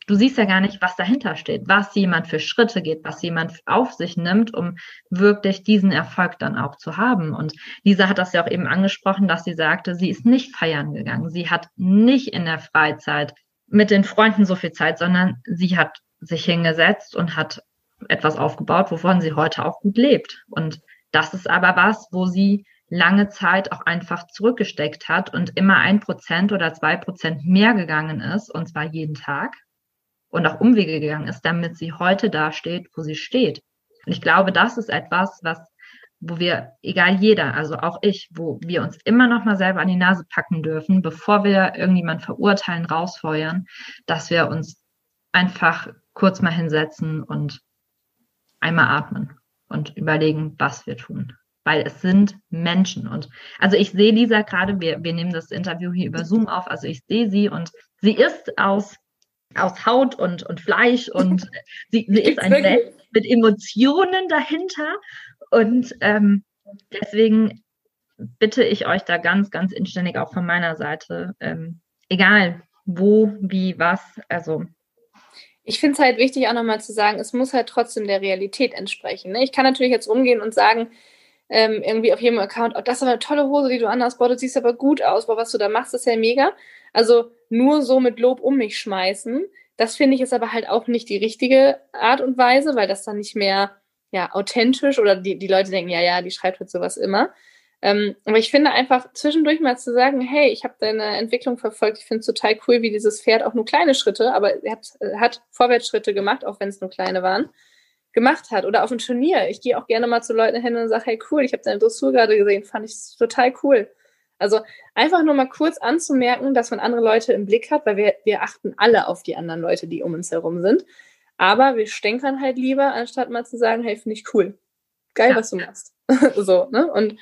Du siehst ja gar nicht, was dahinter steht, was jemand für Schritte geht, was jemand auf sich nimmt, um wirklich diesen Erfolg dann auch zu haben. Und Lisa hat das ja auch eben angesprochen, dass sie sagte, sie ist nicht feiern gegangen. Sie hat nicht in der Freizeit mit den Freunden so viel Zeit, sondern sie hat sich hingesetzt und hat etwas aufgebaut, wovon sie heute auch gut lebt. Und das ist aber was, wo sie lange Zeit auch einfach zurückgesteckt hat und immer ein Prozent oder zwei Prozent mehr gegangen ist, und zwar jeden Tag und auch Umwege gegangen ist, damit sie heute da steht, wo sie steht. Und ich glaube, das ist etwas, was wo wir, egal jeder, also auch ich, wo wir uns immer noch mal selber an die Nase packen dürfen, bevor wir irgendjemand verurteilen, rausfeuern, dass wir uns einfach kurz mal hinsetzen und einmal atmen und überlegen, was wir tun. Weil es sind Menschen. Und also ich sehe Lisa gerade, wir, wir nehmen das Interview hier über Zoom auf, also ich sehe sie und sie ist aus, aus Haut und, und Fleisch und sie, sie ist ein Mensch mit Emotionen dahinter und ähm, deswegen bitte ich euch da ganz, ganz inständig auch von meiner Seite, ähm, egal wo, wie, was, also. Ich finde es halt wichtig, auch nochmal zu sagen, es muss halt trotzdem der Realität entsprechen. Ne? Ich kann natürlich jetzt rumgehen und sagen, ähm, irgendwie auf jedem Account, oh, das ist aber eine tolle Hose, die du anhast, boah, du siehst aber gut aus, boah, was du da machst, ist ja mega. Also nur so mit Lob um mich schmeißen, das finde ich ist aber halt auch nicht die richtige Art und Weise, weil das dann nicht mehr ja, authentisch oder die, die Leute denken, ja, ja, die schreibt halt sowas immer. Ähm, aber ich finde einfach zwischendurch mal zu sagen, hey, ich habe deine Entwicklung verfolgt, ich finde es total cool, wie dieses Pferd auch nur kleine Schritte, aber er hat, hat Vorwärtsschritte gemacht, auch wenn es nur kleine waren, gemacht hat. Oder auf ein Turnier. Ich gehe auch gerne mal zu Leuten hin und sage, hey, cool, ich habe deine Dressur gerade gesehen, fand ich total cool. Also einfach nur mal kurz anzumerken, dass man andere Leute im Blick hat, weil wir, wir achten alle auf die anderen Leute, die um uns herum sind. Aber wir stänkern halt lieber, anstatt mal zu sagen, hey, finde ich cool. Geil, ja. was du machst. so, ne? Und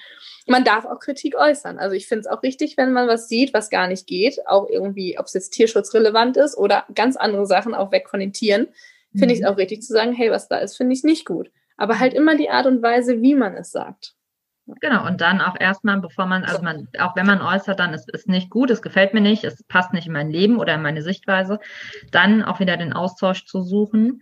man darf auch Kritik äußern. Also ich finde es auch richtig, wenn man was sieht, was gar nicht geht, auch irgendwie, ob es jetzt tierschutzrelevant ist oder ganz andere Sachen, auch weg von den Tieren, finde mhm. ich es auch richtig zu sagen, hey, was da ist, finde ich nicht gut. Aber halt immer die Art und Weise, wie man es sagt. Genau, und dann auch erstmal, bevor man, also man, auch wenn man äußert, dann es ist nicht gut, es gefällt mir nicht, es passt nicht in mein Leben oder in meine Sichtweise, dann auch wieder den Austausch zu suchen.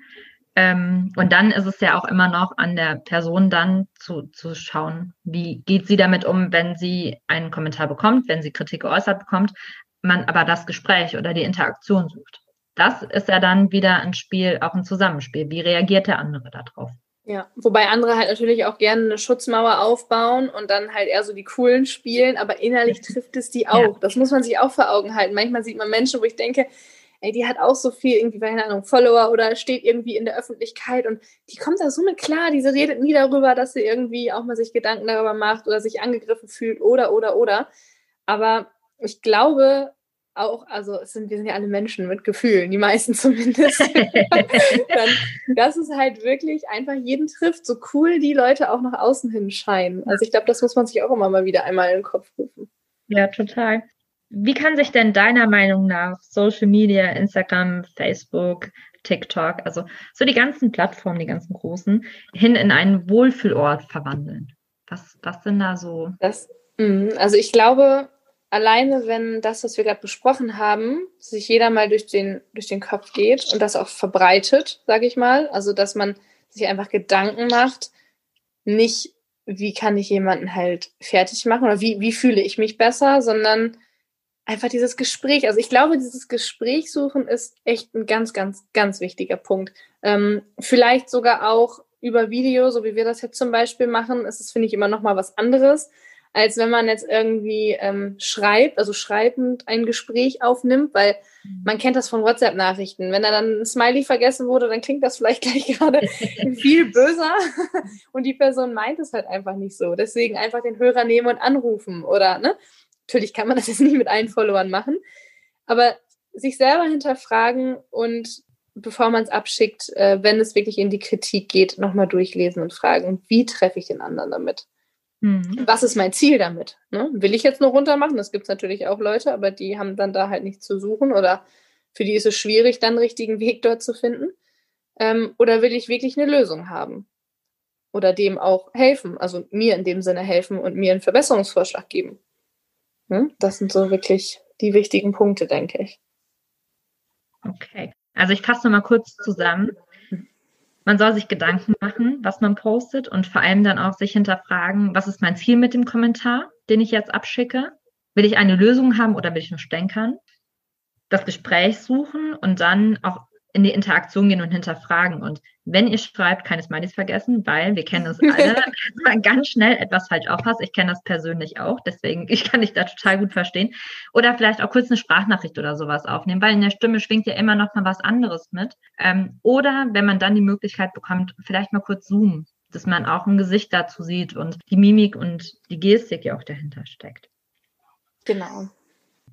Ähm, und dann ist es ja auch immer noch an der Person dann zu, zu schauen, wie geht sie damit um, wenn sie einen Kommentar bekommt, wenn sie Kritik geäußert bekommt, man aber das Gespräch oder die Interaktion sucht. Das ist ja dann wieder ein Spiel, auch ein Zusammenspiel. Wie reagiert der andere darauf? Ja, wobei andere halt natürlich auch gerne eine Schutzmauer aufbauen und dann halt eher so die coolen spielen, aber innerlich trifft es die auch. Ja. Das muss man sich auch vor Augen halten. Manchmal sieht man Menschen, wo ich denke, ey, die hat auch so viel irgendwie, keine Ahnung, Follower oder steht irgendwie in der Öffentlichkeit und die kommt da so mit klar, diese redet nie darüber, dass sie irgendwie auch mal sich Gedanken darüber macht oder sich angegriffen fühlt oder, oder, oder. Aber ich glaube, auch, also es sind, wir sind ja alle Menschen mit Gefühlen, die meisten zumindest. dann, dass es halt wirklich einfach jeden trifft, so cool die Leute auch nach außen hin scheinen. Also ich glaube, das muss man sich auch immer mal wieder einmal in den Kopf rufen. Ja, total. Wie kann sich denn deiner Meinung nach Social Media, Instagram, Facebook, TikTok, also so die ganzen Plattformen, die ganzen großen, hin in einen Wohlfühlort verwandeln? Was, was sind da so? Das, mm, also ich glaube, alleine wenn das, was wir gerade besprochen haben, sich jeder mal durch den, durch den Kopf geht und das auch verbreitet, sage ich mal, also dass man sich einfach Gedanken macht, nicht, wie kann ich jemanden halt fertig machen oder wie, wie fühle ich mich besser, sondern einfach dieses Gespräch. Also ich glaube, dieses Gespräch suchen ist echt ein ganz, ganz, ganz wichtiger Punkt. Ähm, vielleicht sogar auch über Video, so wie wir das jetzt zum Beispiel machen, ist es, finde ich, immer noch mal was anderes als wenn man jetzt irgendwie ähm, schreibt, also schreibend ein Gespräch aufnimmt, weil mhm. man kennt das von WhatsApp-Nachrichten. Wenn da dann ein Smiley vergessen wurde, dann klingt das vielleicht gleich gerade viel böser und die Person meint es halt einfach nicht so. Deswegen einfach den Hörer nehmen und anrufen oder, ne? Natürlich kann man das jetzt nicht mit allen Followern machen, aber sich selber hinterfragen und bevor man es abschickt, äh, wenn es wirklich in die Kritik geht, nochmal durchlesen und fragen, wie treffe ich den anderen damit? Mhm. Was ist mein Ziel damit? Ne? Will ich jetzt nur runter machen? Das gibt es natürlich auch Leute, aber die haben dann da halt nichts zu suchen oder für die ist es schwierig, dann richtigen Weg dort zu finden. Ähm, oder will ich wirklich eine Lösung haben? Oder dem auch helfen, also mir in dem Sinne helfen und mir einen Verbesserungsvorschlag geben. Hm? Das sind so wirklich die wichtigen Punkte, denke ich. Okay. Also ich fasse nochmal kurz zusammen man soll sich Gedanken machen, was man postet und vor allem dann auch sich hinterfragen, was ist mein Ziel mit dem Kommentar, den ich jetzt abschicke? Will ich eine Lösung haben oder will ich nur stänkern? Das Gespräch suchen und dann auch in die Interaktion gehen und hinterfragen. Und wenn ihr schreibt, keine Smileys vergessen, weil wir kennen es alle, dass man ganz schnell etwas falsch aufpasst. Ich kenne das persönlich auch, deswegen ich kann dich da total gut verstehen. Oder vielleicht auch kurz eine Sprachnachricht oder sowas aufnehmen, weil in der Stimme schwingt ja immer noch mal was anderes mit. Ähm, oder wenn man dann die Möglichkeit bekommt, vielleicht mal kurz zoomen, dass man auch ein Gesicht dazu sieht und die Mimik und die Gestik ja auch dahinter steckt. Genau.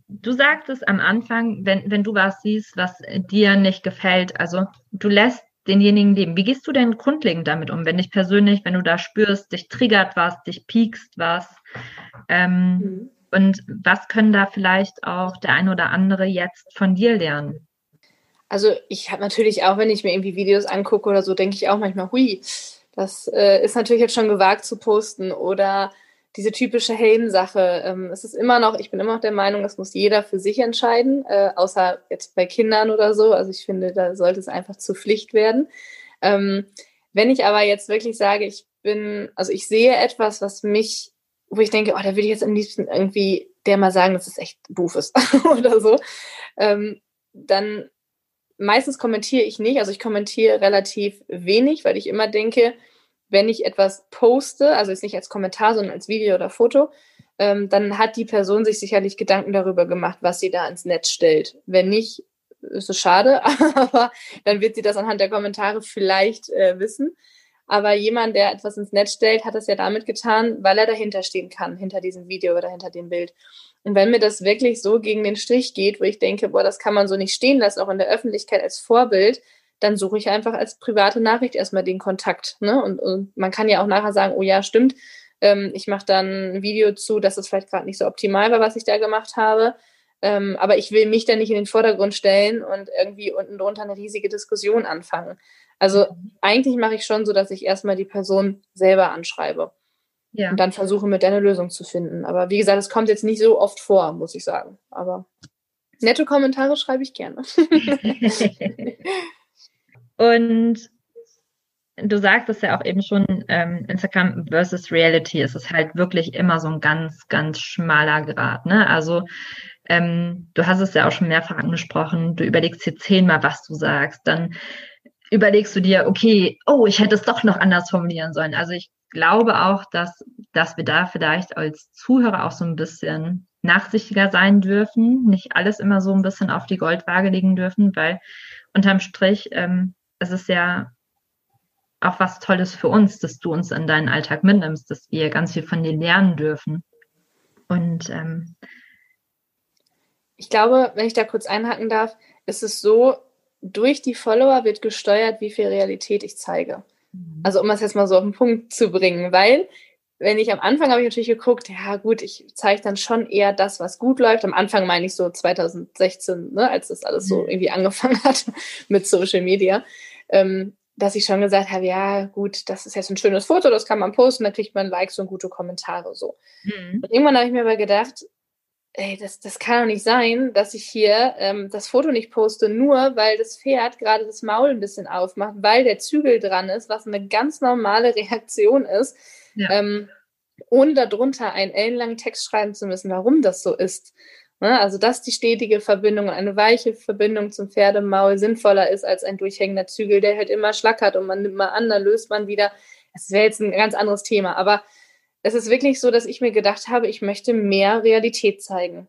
Du sagtest am Anfang, wenn, wenn du was siehst, was dir nicht gefällt, also du lässt denjenigen leben. Wie gehst du denn grundlegend damit um, wenn dich persönlich, wenn du da spürst, dich triggert was, dich piekst was? Ähm, mhm. Und was können da vielleicht auch der ein oder andere jetzt von dir lernen? Also ich habe natürlich auch, wenn ich mir irgendwie Videos angucke oder so, denke ich auch manchmal, hui, das äh, ist natürlich jetzt schon gewagt zu posten oder diese typische Heldensache. Ähm, es ist immer noch, ich bin immer noch der Meinung, das muss jeder für sich entscheiden, äh, außer jetzt bei Kindern oder so. Also ich finde, da sollte es einfach zur Pflicht werden. Ähm, wenn ich aber jetzt wirklich sage, ich bin, also ich sehe etwas, was mich, wo ich denke, oh, da würde ich jetzt am liebsten irgendwie der mal sagen, dass es echt doof ist oder so, ähm, dann meistens kommentiere ich nicht. Also ich kommentiere relativ wenig, weil ich immer denke, wenn ich etwas poste, also jetzt nicht als Kommentar, sondern als Video oder Foto, ähm, dann hat die Person sich sicherlich Gedanken darüber gemacht, was sie da ins Netz stellt. Wenn nicht, ist es schade, aber dann wird sie das anhand der Kommentare vielleicht äh, wissen. Aber jemand, der etwas ins Netz stellt, hat das ja damit getan, weil er dahinter stehen kann, hinter diesem Video oder hinter dem Bild. Und wenn mir das wirklich so gegen den Strich geht, wo ich denke, boah, das kann man so nicht stehen lassen, auch in der Öffentlichkeit als Vorbild, dann suche ich einfach als private Nachricht erstmal den Kontakt. Ne? Und, und man kann ja auch nachher sagen, oh ja, stimmt, ähm, ich mache dann ein Video zu, dass es vielleicht gerade nicht so optimal war, was ich da gemacht habe. Ähm, aber ich will mich dann nicht in den Vordergrund stellen und irgendwie unten drunter eine riesige Diskussion anfangen. Also eigentlich mache ich schon so, dass ich erstmal die Person selber anschreibe. Ja. Und dann versuche, mit der eine Lösung zu finden. Aber wie gesagt, es kommt jetzt nicht so oft vor, muss ich sagen. Aber nette Kommentare schreibe ich gerne. Und du sagst es ja auch eben schon, ähm, Instagram versus Reality ist es halt wirklich immer so ein ganz, ganz schmaler Grad. Ne? Also ähm, du hast es ja auch schon mehrfach angesprochen, du überlegst dir zehnmal, was du sagst, dann überlegst du dir, okay, oh, ich hätte es doch noch anders formulieren sollen. Also ich glaube auch, dass, dass wir da vielleicht als Zuhörer auch so ein bisschen nachsichtiger sein dürfen, nicht alles immer so ein bisschen auf die Goldwaage legen dürfen, weil unterm Strich ähm, es ist ja auch was Tolles für uns, dass du uns in deinen Alltag mitnimmst, dass wir ganz viel von dir lernen dürfen. Und ähm, ich glaube, wenn ich da kurz einhaken darf, ist es so, durch die Follower wird gesteuert, wie viel Realität ich zeige. Mhm. Also um das jetzt mal so auf den Punkt zu bringen, weil wenn ich am Anfang habe ich natürlich geguckt, ja gut, ich zeige dann schon eher das, was gut läuft. Am Anfang meine ich so 2016, ne, als das alles so mhm. irgendwie angefangen hat mit Social Media, ähm, dass ich schon gesagt habe, ja gut, das ist jetzt ein schönes Foto, das kann man posten, da kriegt man Likes und gute Kommentare so. Mhm. Und irgendwann habe ich mir aber gedacht, ey, das, das kann doch nicht sein, dass ich hier ähm, das Foto nicht poste, nur weil das Pferd gerade das Maul ein bisschen aufmacht, weil der Zügel dran ist, was eine ganz normale Reaktion ist, ja. ähm, ohne darunter einen ellenlangen Text schreiben zu müssen, warum das so ist. Ne? Also, dass die stetige Verbindung und eine weiche Verbindung zum Pferdemaul sinnvoller ist als ein durchhängender Zügel, der halt immer schlackert und man nimmt mal an, dann löst man wieder. Das wäre jetzt ein ganz anderes Thema, aber es ist wirklich so, dass ich mir gedacht habe, ich möchte mehr Realität zeigen.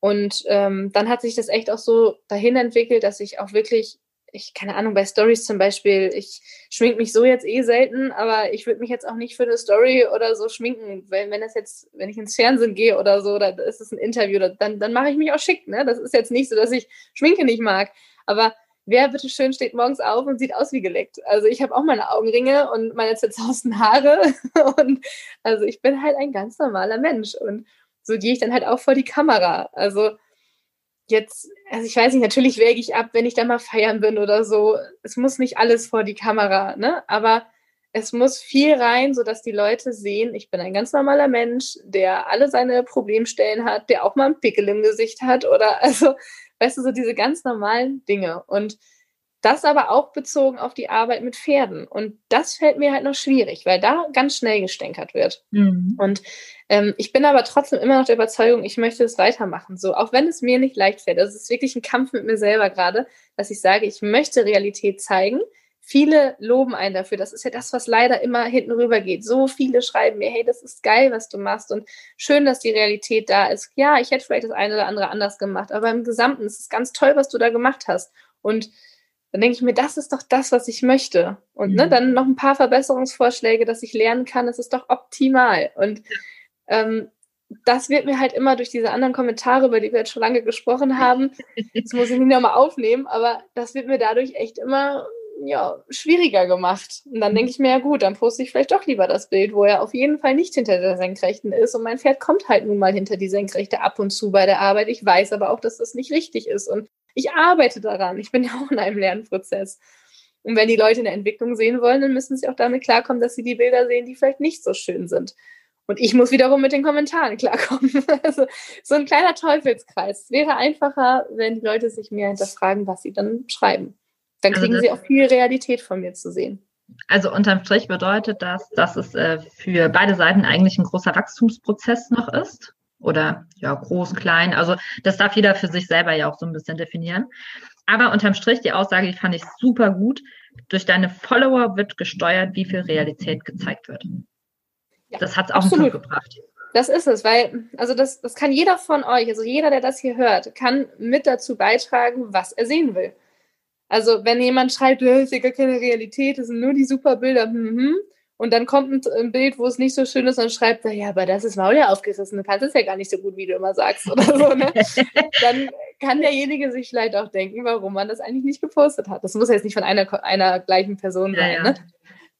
Und ähm, dann hat sich das echt auch so dahin entwickelt, dass ich auch wirklich, ich keine Ahnung, bei Stories zum Beispiel, ich schmink mich so jetzt eh selten, aber ich würde mich jetzt auch nicht für eine Story oder so schminken, weil wenn das jetzt, wenn ich ins Fernsehen gehe oder so, oder ist es ein Interview, dann, dann mache ich mich auch schick. Ne? Das ist jetzt nicht so, dass ich Schminke nicht mag. Aber wer bitteschön steht morgens auf und sieht aus wie geleckt? Also ich habe auch meine Augenringe und meine zerzausten Haare und also ich bin halt ein ganz normaler Mensch und so gehe ich dann halt auch vor die Kamera. Also jetzt, also ich weiß nicht, natürlich wäge ich ab, wenn ich da mal feiern bin oder so. Es muss nicht alles vor die Kamera, ne? Aber es muss viel rein, sodass die Leute sehen, ich bin ein ganz normaler Mensch, der alle seine Problemstellen hat, der auch mal einen Pickel im Gesicht hat oder also Weißt du, so diese ganz normalen Dinge. Und das aber auch bezogen auf die Arbeit mit Pferden. Und das fällt mir halt noch schwierig, weil da ganz schnell gestänkert wird. Mhm. Und ähm, ich bin aber trotzdem immer noch der Überzeugung, ich möchte es weitermachen. So, auch wenn es mir nicht leicht fällt. Das ist wirklich ein Kampf mit mir selber gerade, dass ich sage, ich möchte Realität zeigen. Viele loben einen dafür. Das ist ja das, was leider immer hinten rüber geht. So viele schreiben mir, hey, das ist geil, was du machst und schön, dass die Realität da ist. Ja, ich hätte vielleicht das eine oder andere anders gemacht, aber im Gesamten ist es ganz toll, was du da gemacht hast. Und dann denke ich mir, das ist doch das, was ich möchte. Und ne, mhm. ne, dann noch ein paar Verbesserungsvorschläge, dass ich lernen kann, das ist doch optimal. Und ähm, das wird mir halt immer durch diese anderen Kommentare, über die wir jetzt schon lange gesprochen haben, das muss ich nicht nochmal aufnehmen, aber das wird mir dadurch echt immer ja, schwieriger gemacht. Und dann denke ich mir, ja gut, dann poste ich vielleicht doch lieber das Bild, wo er auf jeden Fall nicht hinter der Senkrechten ist. Und mein Pferd kommt halt nun mal hinter die Senkrechte ab und zu bei der Arbeit. Ich weiß aber auch, dass das nicht richtig ist. Und ich arbeite daran. Ich bin ja auch in einem Lernprozess. Und wenn die Leute eine Entwicklung sehen wollen, dann müssen sie auch damit klarkommen, dass sie die Bilder sehen, die vielleicht nicht so schön sind. Und ich muss wiederum mit den Kommentaren klarkommen. Also so ein kleiner Teufelskreis. Es wäre einfacher, wenn die Leute sich mehr hinterfragen, was sie dann schreiben. Dann kriegen also sie auch viel Realität von mir zu sehen. Also unterm Strich bedeutet das, dass es äh, für beide Seiten eigentlich ein großer Wachstumsprozess noch ist. Oder ja, groß, klein. Also das darf jeder für sich selber ja auch so ein bisschen definieren. Aber unterm Strich die Aussage, die fand ich super gut. Durch deine Follower wird gesteuert, wie viel Realität gezeigt wird. Ja, das hat es auch absolut gebracht. Das ist es, weil, also das, das kann jeder von euch, also jeder, der das hier hört, kann mit dazu beitragen, was er sehen will. Also wenn jemand schreibt, das ist ja gar keine Realität, das sind nur die super Bilder, hm, hm, und dann kommt ein, Bild, wo es nicht so schön ist, und schreibt er, ja, aber das ist Maul ja aufgerissen, du kannst es ja gar nicht so gut, wie du immer sagst, oder so, ne? dann kann derjenige sich vielleicht auch denken, warum man das eigentlich nicht gepostet hat. Das muss jetzt nicht von einer, einer gleichen Person sein, ja, ja. ne?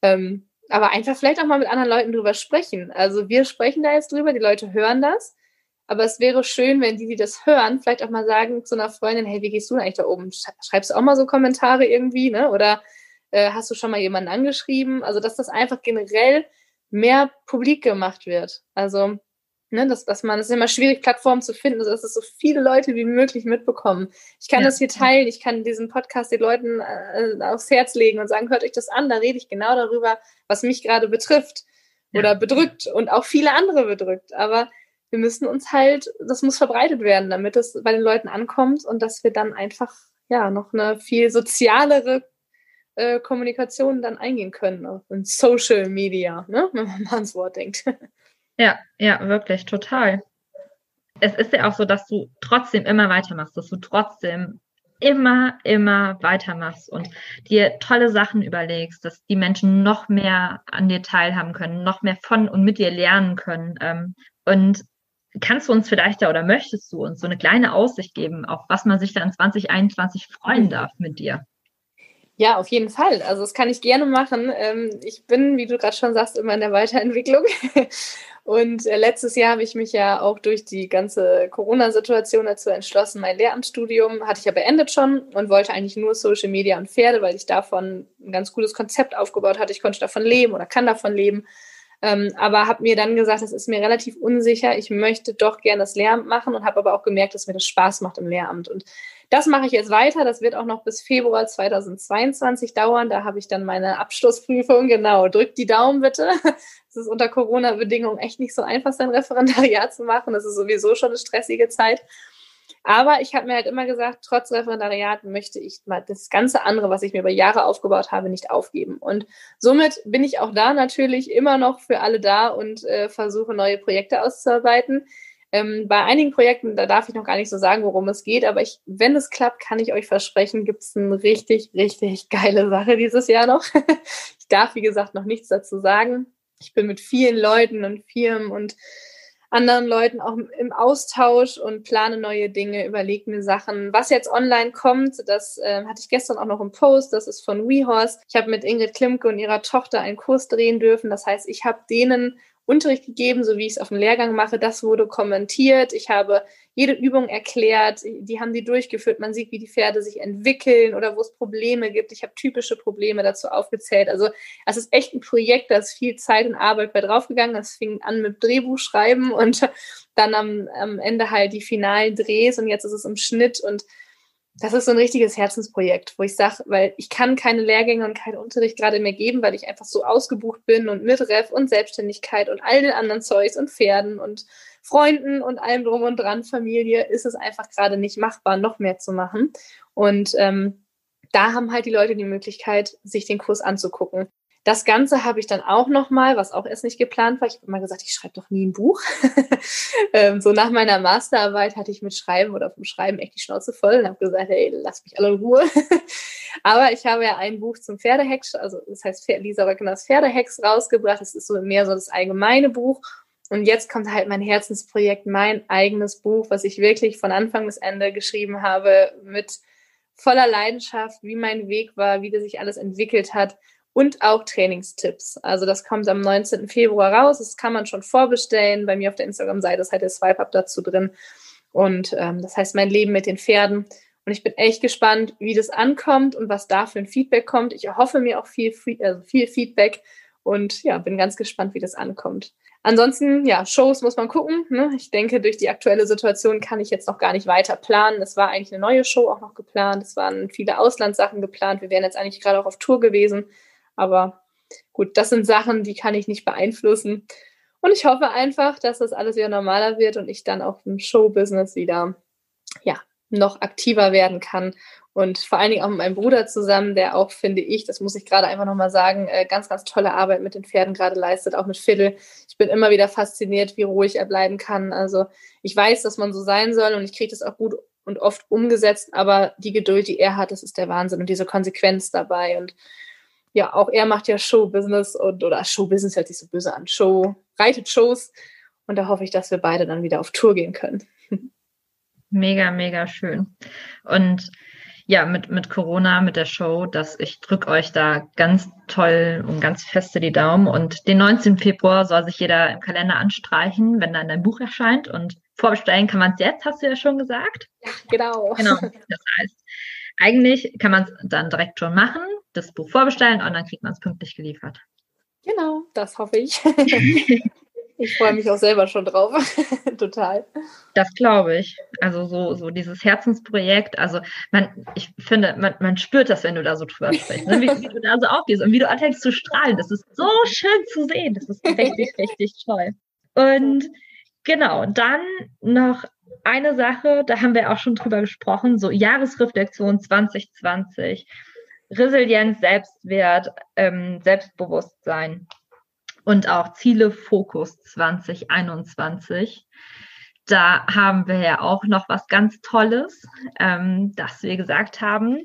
Ähm, aber einfach vielleicht auch mal mit anderen Leuten drüber sprechen. Also wir sprechen da jetzt drüber, die Leute hören das. Aber es wäre schön, wenn die, die das hören, vielleicht auch mal sagen zu einer Freundin, hey, wie gehst du denn eigentlich da oben? Schreibst du auch mal so Kommentare irgendwie, ne? Oder äh, hast du schon mal jemanden angeschrieben? Also, dass das einfach generell mehr publik gemacht wird. Also, ne, dass, dass man, es ist immer schwierig, Plattformen zu finden, dass es so viele Leute wie möglich mitbekommen. Ich kann ja. das hier teilen, ich kann diesen Podcast den Leuten äh, aufs Herz legen und sagen, hört euch das an, da rede ich genau darüber, was mich gerade betrifft ja. oder bedrückt und auch viele andere bedrückt. Aber wir müssen uns halt, das muss verbreitet werden, damit es bei den Leuten ankommt und dass wir dann einfach ja noch eine viel sozialere äh, Kommunikation dann eingehen können ne? in Social Media, ne? wenn man mal ans Wort denkt. Ja, ja, wirklich, total. Es ist ja auch so, dass du trotzdem immer weitermachst, dass du trotzdem immer, immer weitermachst und dir tolle Sachen überlegst, dass die Menschen noch mehr an dir teilhaben können, noch mehr von und mit dir lernen können. Ähm, und kannst du uns vielleicht da oder möchtest du uns so eine kleine Aussicht geben, auf was man sich da in 2021 freuen darf mit dir? Ja, auf jeden Fall. Also das kann ich gerne machen. Ähm, ich bin, wie du gerade schon sagst, immer in der Weiterentwicklung. Und äh, letztes Jahr habe ich mich ja auch durch die ganze Corona-Situation dazu entschlossen, mein Lehramtsstudium hatte ich ja beendet schon und wollte eigentlich nur Social Media und Pferde, weil ich davon ein ganz gutes Konzept aufgebaut hatte. Ich konnte davon leben oder kann davon leben. Ähm, aber habe mir dann gesagt, es ist mir relativ unsicher. Ich möchte doch gerne das Lehramt machen und habe aber auch gemerkt, dass mir das Spaß macht im Lehramt. Und das mache ich jetzt weiter. Das wird auch noch bis Februar 2022 dauern. Da habe ich dann meine Abschlussprüfung. Genau, drückt die Daumen bitte. Es ist unter Corona-Bedingungen echt nicht so einfach, sein Referendariat zu machen. Das ist sowieso schon eine stressige Zeit. Aber ich habe mir halt immer gesagt, trotz Referendariat möchte ich mal das ganze andere, was ich mir über Jahre aufgebaut habe, nicht aufgeben. Und somit bin ich auch da natürlich immer noch für alle da und äh, versuche neue Projekte auszuarbeiten. Ähm, bei einigen Projekten, da darf ich noch gar nicht so sagen, worum es geht, aber ich, wenn es klappt, kann ich euch versprechen, gibt es eine richtig, richtig geile Sache dieses Jahr noch. ich darf, wie gesagt, noch nichts dazu sagen. Ich bin mit vielen Leuten und Firmen und anderen Leuten auch im Austausch und plane neue Dinge, überlege mir Sachen. Was jetzt online kommt, das äh, hatte ich gestern auch noch im Post, das ist von WeHorse. Ich habe mit Ingrid Klimke und ihrer Tochter einen Kurs drehen dürfen. Das heißt, ich habe denen Unterricht gegeben, so wie ich es auf dem Lehrgang mache. Das wurde kommentiert. Ich habe jede Übung erklärt. Die haben die durchgeführt. Man sieht, wie die Pferde sich entwickeln oder wo es Probleme gibt. Ich habe typische Probleme dazu aufgezählt. Also es ist echt ein Projekt, da ist viel Zeit und Arbeit bei draufgegangen. Das fing an mit Drehbuchschreiben und dann am, am Ende halt die finalen Drehs und jetzt ist es im Schnitt und das ist so ein richtiges Herzensprojekt, wo ich sage, weil ich kann keine Lehrgänge und keinen Unterricht gerade mehr geben, weil ich einfach so ausgebucht bin und mit Ref und Selbstständigkeit und all den anderen Zeugs und Pferden und Freunden und allem drum und dran, Familie, ist es einfach gerade nicht machbar, noch mehr zu machen. Und ähm, da haben halt die Leute die Möglichkeit, sich den Kurs anzugucken. Das Ganze habe ich dann auch nochmal, was auch erst nicht geplant war. Ich habe immer gesagt, ich schreibe doch nie ein Buch. ähm, so nach meiner Masterarbeit hatte ich mit Schreiben oder vom Schreiben echt die Schnauze voll und habe gesagt, hey, lass mich alle in Ruhe. Aber ich habe ja ein Buch zum Pferdehex, also das heißt Lisa Röckners Pferdehex rausgebracht. Das ist so mehr so das allgemeine Buch. Und jetzt kommt halt mein Herzensprojekt, mein eigenes Buch, was ich wirklich von Anfang bis Ende geschrieben habe, mit voller Leidenschaft, wie mein Weg war, wie das sich alles entwickelt hat und auch Trainingstipps. Also das kommt am 19. Februar raus. Das kann man schon vorbestellen. Bei mir auf der Instagram-Seite ist halt der Swipe-Up dazu drin. Und ähm, das heißt mein Leben mit den Pferden. Und ich bin echt gespannt, wie das ankommt und was da für ein Feedback kommt. Ich erhoffe mir auch viel, also viel Feedback und ja, bin ganz gespannt, wie das ankommt. Ansonsten, ja, Shows muss man gucken. Ne? Ich denke, durch die aktuelle Situation kann ich jetzt noch gar nicht weiter planen. Es war eigentlich eine neue Show auch noch geplant. Es waren viele Auslandssachen geplant. Wir wären jetzt eigentlich gerade auch auf Tour gewesen. Aber gut, das sind Sachen, die kann ich nicht beeinflussen. Und ich hoffe einfach, dass das alles wieder normaler wird und ich dann auch im Showbusiness wieder ja, noch aktiver werden kann. Und vor allen Dingen auch mit meinem Bruder zusammen, der auch, finde ich, das muss ich gerade einfach nochmal sagen, äh, ganz, ganz tolle Arbeit mit den Pferden gerade leistet, auch mit Fiddle. Ich bin immer wieder fasziniert, wie ruhig er bleiben kann. Also ich weiß, dass man so sein soll und ich kriege das auch gut und oft umgesetzt, aber die Geduld, die er hat, das ist der Wahnsinn und diese Konsequenz dabei. Und ja, auch er macht ja Showbusiness und oder Showbusiness hört sich so böse an. Show, reitet Shows. Und da hoffe ich, dass wir beide dann wieder auf Tour gehen können. Mega, mega schön. Und ja, mit, mit Corona, mit der Show, dass ich drücke euch da ganz toll und ganz feste die Daumen. Und den 19. Februar soll sich jeder im Kalender anstreichen, wenn dann dein Buch erscheint. Und vorbestellen kann man es jetzt, hast du ja schon gesagt. Ja, genau. Genau. Das heißt, eigentlich kann man es dann direkt schon machen, das Buch vorbestellen und dann kriegt man es pünktlich geliefert. Genau, das hoffe ich. ich freue mich auch selber schon drauf. Total. Das glaube ich. Also so, so dieses Herzensprojekt. Also man, ich finde, man, man spürt das, wenn du da so drüber sprichst. Ne? Wie, wie, du da so aufgehst und wie du anfängst zu strahlen. Das ist so schön zu sehen. Das ist richtig, richtig toll. Und genau, dann noch eine Sache, da haben wir auch schon drüber gesprochen, so Jahresreflexion 2020. Resilienz, Selbstwert, ähm, Selbstbewusstsein und auch Ziele Fokus 2021. Da haben wir ja auch noch was ganz Tolles, ähm, dass wir gesagt haben,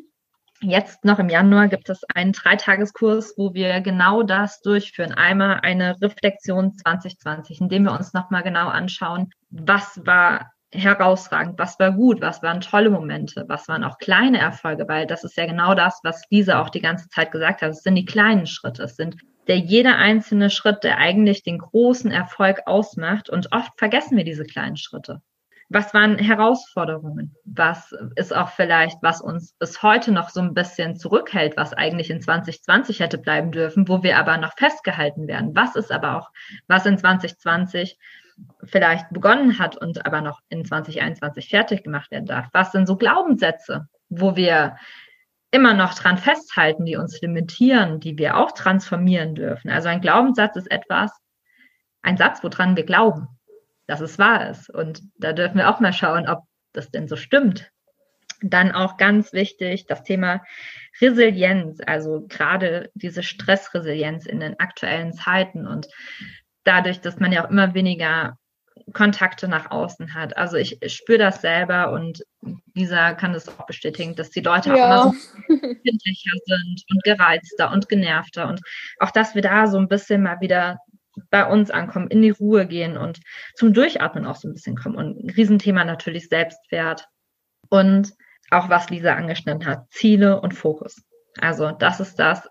jetzt noch im Januar gibt es einen Dreitageskurs, wo wir genau das durchführen. Einmal eine Reflexion 2020, in dem wir uns nochmal genau anschauen, was war herausragend, was war gut, was waren tolle Momente, was waren auch kleine Erfolge, weil das ist ja genau das, was Lisa auch die ganze Zeit gesagt hat. Es sind die kleinen Schritte, es sind der jeder einzelne Schritt, der eigentlich den großen Erfolg ausmacht. Und oft vergessen wir diese kleinen Schritte. Was waren Herausforderungen? Was ist auch vielleicht, was uns bis heute noch so ein bisschen zurückhält, was eigentlich in 2020 hätte bleiben dürfen, wo wir aber noch festgehalten werden? Was ist aber auch, was in 2020 vielleicht begonnen hat und aber noch in 2021 fertig gemacht werden darf. Was sind so Glaubenssätze, wo wir immer noch dran festhalten, die uns limitieren, die wir auch transformieren dürfen. Also ein Glaubenssatz ist etwas, ein Satz, woran wir glauben, dass es wahr ist. Und da dürfen wir auch mal schauen, ob das denn so stimmt. Dann auch ganz wichtig das Thema Resilienz, also gerade diese Stressresilienz in den aktuellen Zeiten und dadurch, dass man ja auch immer weniger Kontakte nach außen hat. Also ich spüre das selber und Lisa kann das auch bestätigen, dass die Leute ja. auch immer so empfindlicher sind und gereizter und genervter und auch, dass wir da so ein bisschen mal wieder bei uns ankommen, in die Ruhe gehen und zum Durchatmen auch so ein bisschen kommen. Und ein Riesenthema natürlich Selbstwert und auch was Lisa angeschnitten hat, Ziele und Fokus. Also das ist das,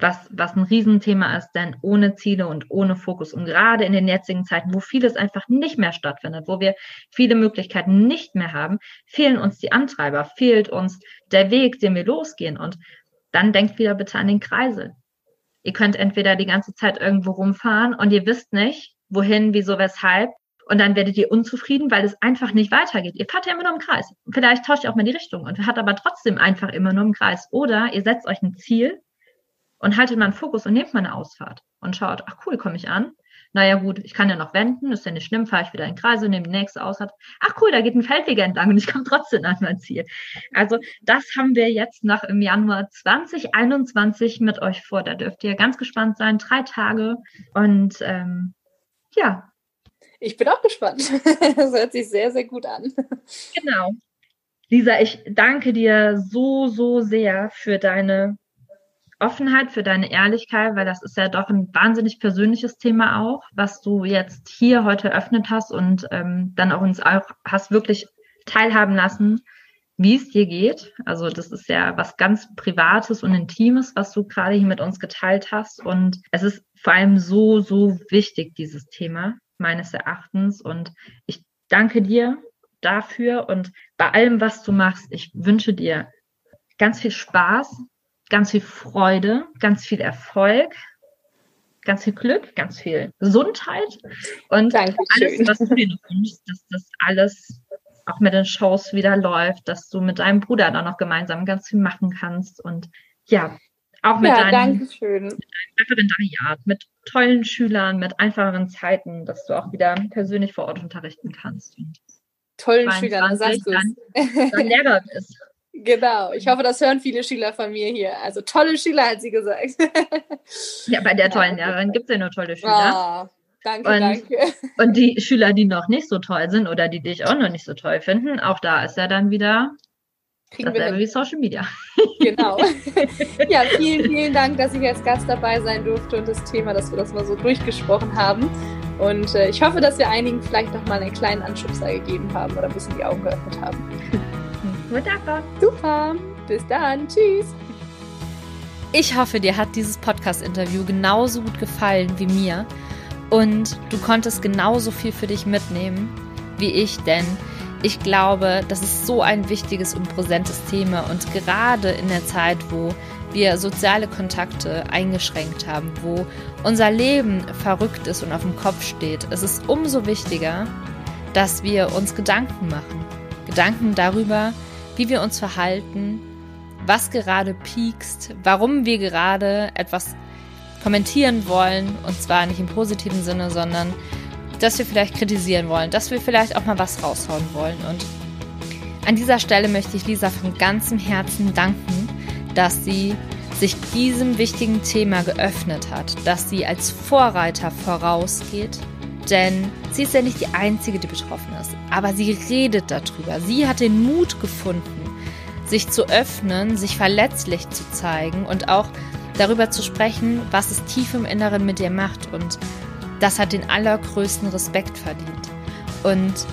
was, was ein Riesenthema ist, denn ohne Ziele und ohne Fokus und gerade in den jetzigen Zeiten, wo vieles einfach nicht mehr stattfindet, wo wir viele Möglichkeiten nicht mehr haben, fehlen uns die Antreiber, fehlt uns der Weg, den wir losgehen und dann denkt wieder bitte an den Kreisel. Ihr könnt entweder die ganze Zeit irgendwo rumfahren und ihr wisst nicht, wohin, wieso, weshalb und dann werdet ihr unzufrieden, weil es einfach nicht weitergeht. Ihr fahrt ja immer nur im Kreis. Vielleicht tauscht ihr auch mal die Richtung und hat aber trotzdem einfach immer nur im Kreis. Oder ihr setzt euch ein Ziel und haltet mal einen Fokus und nehmt mal eine Ausfahrt und schaut, ach cool, komme ich an. Naja gut, ich kann ja noch wenden, ist ja nicht schlimm, fahre ich wieder in Kreise, nehme die nächste Ausfahrt. Ach cool, da geht ein Feldweg entlang und ich komme trotzdem an mein Ziel. Also das haben wir jetzt noch im Januar 2021 mit euch vor. Da dürft ihr ganz gespannt sein, drei Tage und ähm, ja. Ich bin auch gespannt. Das hört sich sehr, sehr gut an. Genau. Lisa, ich danke dir so, so sehr für deine Offenheit, für deine Ehrlichkeit, weil das ist ja doch ein wahnsinnig persönliches Thema auch, was du jetzt hier heute eröffnet hast und ähm, dann auch uns auch hast wirklich teilhaben lassen, wie es dir geht. Also das ist ja was ganz Privates und Intimes, was du gerade hier mit uns geteilt hast. Und es ist vor allem so, so wichtig, dieses Thema meines Erachtens. Und ich danke dir dafür und bei allem, was du machst. Ich wünsche dir ganz viel Spaß ganz viel Freude, ganz viel Erfolg, ganz viel Glück, ganz viel Gesundheit und Dankeschön. alles, was du dir wünschst, dass das alles auch mit den Shows wieder läuft, dass du mit deinem Bruder da noch gemeinsam ganz viel machen kannst und ja, Auch mit, ja, deinem, mit deinem Referendariat, mit tollen Schülern, mit einfacheren Zeiten, dass du auch wieder persönlich vor Ort unterrichten kannst. Tollen Schülern, dann sagst du dann, dann Lehrer bist. Genau, ich hoffe, das hören viele Schüler von mir hier. Also tolle Schüler, hat sie gesagt. ja, bei der tollen Lehrerin gibt es ja nur tolle Schüler. Oh, danke, und, danke. Und die Schüler, die noch nicht so toll sind oder die dich auch noch nicht so toll finden, auch da ist ja dann wieder Kriegen dasselbe wir wie Social Media. Genau. ja, vielen, vielen Dank, dass ich als Gast dabei sein durfte und das Thema, dass wir das mal so durchgesprochen haben. Und äh, ich hoffe, dass wir einigen vielleicht noch mal einen kleinen Anschubser gegeben haben oder ein bisschen die Augen geöffnet haben. Wunderbar. Super. Bis dann. Tschüss. Ich hoffe, dir hat dieses Podcast-Interview genauso gut gefallen wie mir und du konntest genauso viel für dich mitnehmen wie ich, denn ich glaube, das ist so ein wichtiges und präsentes Thema und gerade in der Zeit, wo wir soziale Kontakte eingeschränkt haben, wo unser Leben verrückt ist und auf dem Kopf steht, ist es umso wichtiger, dass wir uns Gedanken machen. Gedanken darüber, wie wir uns verhalten, was gerade piekst, warum wir gerade etwas kommentieren wollen, und zwar nicht im positiven Sinne, sondern dass wir vielleicht kritisieren wollen, dass wir vielleicht auch mal was raushauen wollen. Und an dieser Stelle möchte ich Lisa von ganzem Herzen danken, dass sie sich diesem wichtigen Thema geöffnet hat, dass sie als Vorreiter vorausgeht. Denn sie ist ja nicht die Einzige, die betroffen ist, aber sie redet darüber. Sie hat den Mut gefunden, sich zu öffnen, sich verletzlich zu zeigen und auch darüber zu sprechen, was es tief im Inneren mit ihr macht. Und das hat den allergrößten Respekt verdient. Und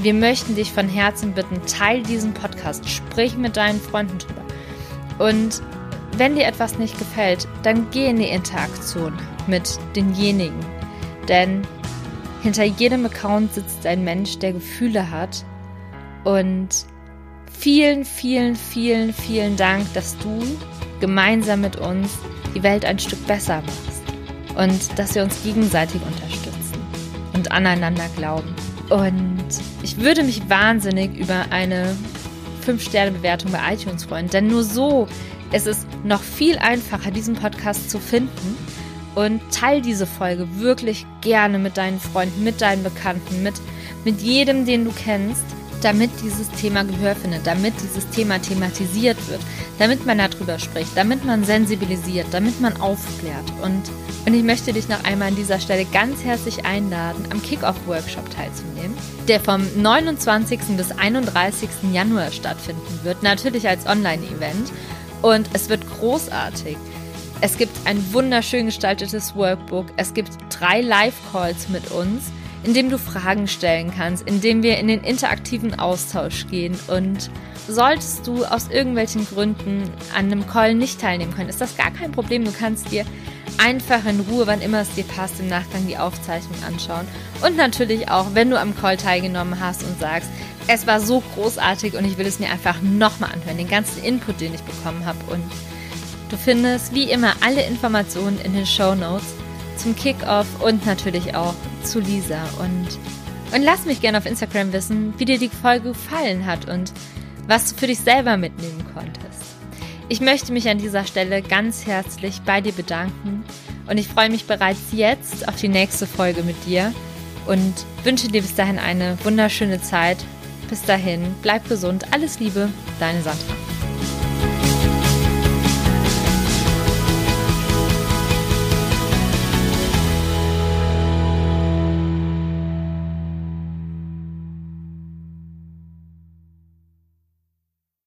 wir möchten dich von Herzen bitten, teil diesen Podcast, sprich mit deinen Freunden drüber. Und wenn dir etwas nicht gefällt, dann geh in die Interaktion mit denjenigen. Denn hinter jedem Account sitzt ein Mensch, der Gefühle hat. Und vielen, vielen, vielen, vielen Dank, dass du gemeinsam mit uns die Welt ein Stück besser machst. Und dass wir uns gegenseitig unterstützen und aneinander glauben. Und ich würde mich wahnsinnig über eine 5-Sterne-Bewertung bei iTunes freuen, denn nur so ist es noch viel einfacher, diesen Podcast zu finden. Und teil diese Folge wirklich gerne mit deinen Freunden, mit deinen Bekannten, mit, mit jedem, den du kennst, damit dieses Thema Gehör findet, damit dieses Thema thematisiert wird, damit man darüber spricht, damit man sensibilisiert, damit man aufklärt. Und, und ich möchte dich noch einmal an dieser Stelle ganz herzlich einladen, am Kickoff-Workshop teilzunehmen, der vom 29. bis 31. Januar stattfinden wird, natürlich als Online-Event. Und es wird großartig. Es gibt ein wunderschön gestaltetes Workbook. Es gibt drei Live-Calls mit uns, in dem du Fragen stellen kannst, in dem wir in den interaktiven Austausch gehen. Und solltest du aus irgendwelchen Gründen an einem Call nicht teilnehmen können, ist das gar kein Problem. Du kannst dir einfach in Ruhe, wann immer es dir passt, im Nachgang die Aufzeichnung anschauen. Und natürlich auch, wenn du am Call teilgenommen hast und sagst, es war so großartig und ich will es mir einfach nochmal anhören, den ganzen Input, den ich bekommen habe. Und du findest wie immer alle Informationen in den Show Notes zum Kickoff und natürlich auch zu Lisa. Und, und lass mich gerne auf Instagram wissen, wie dir die Folge gefallen hat und was du für dich selber mitnehmen konntest. Ich möchte mich an dieser Stelle ganz herzlich bei dir bedanken und ich freue mich bereits jetzt auf die nächste Folge mit dir und wünsche dir bis dahin eine wunderschöne Zeit. Bis dahin, bleib gesund, alles Liebe, deine Sandra.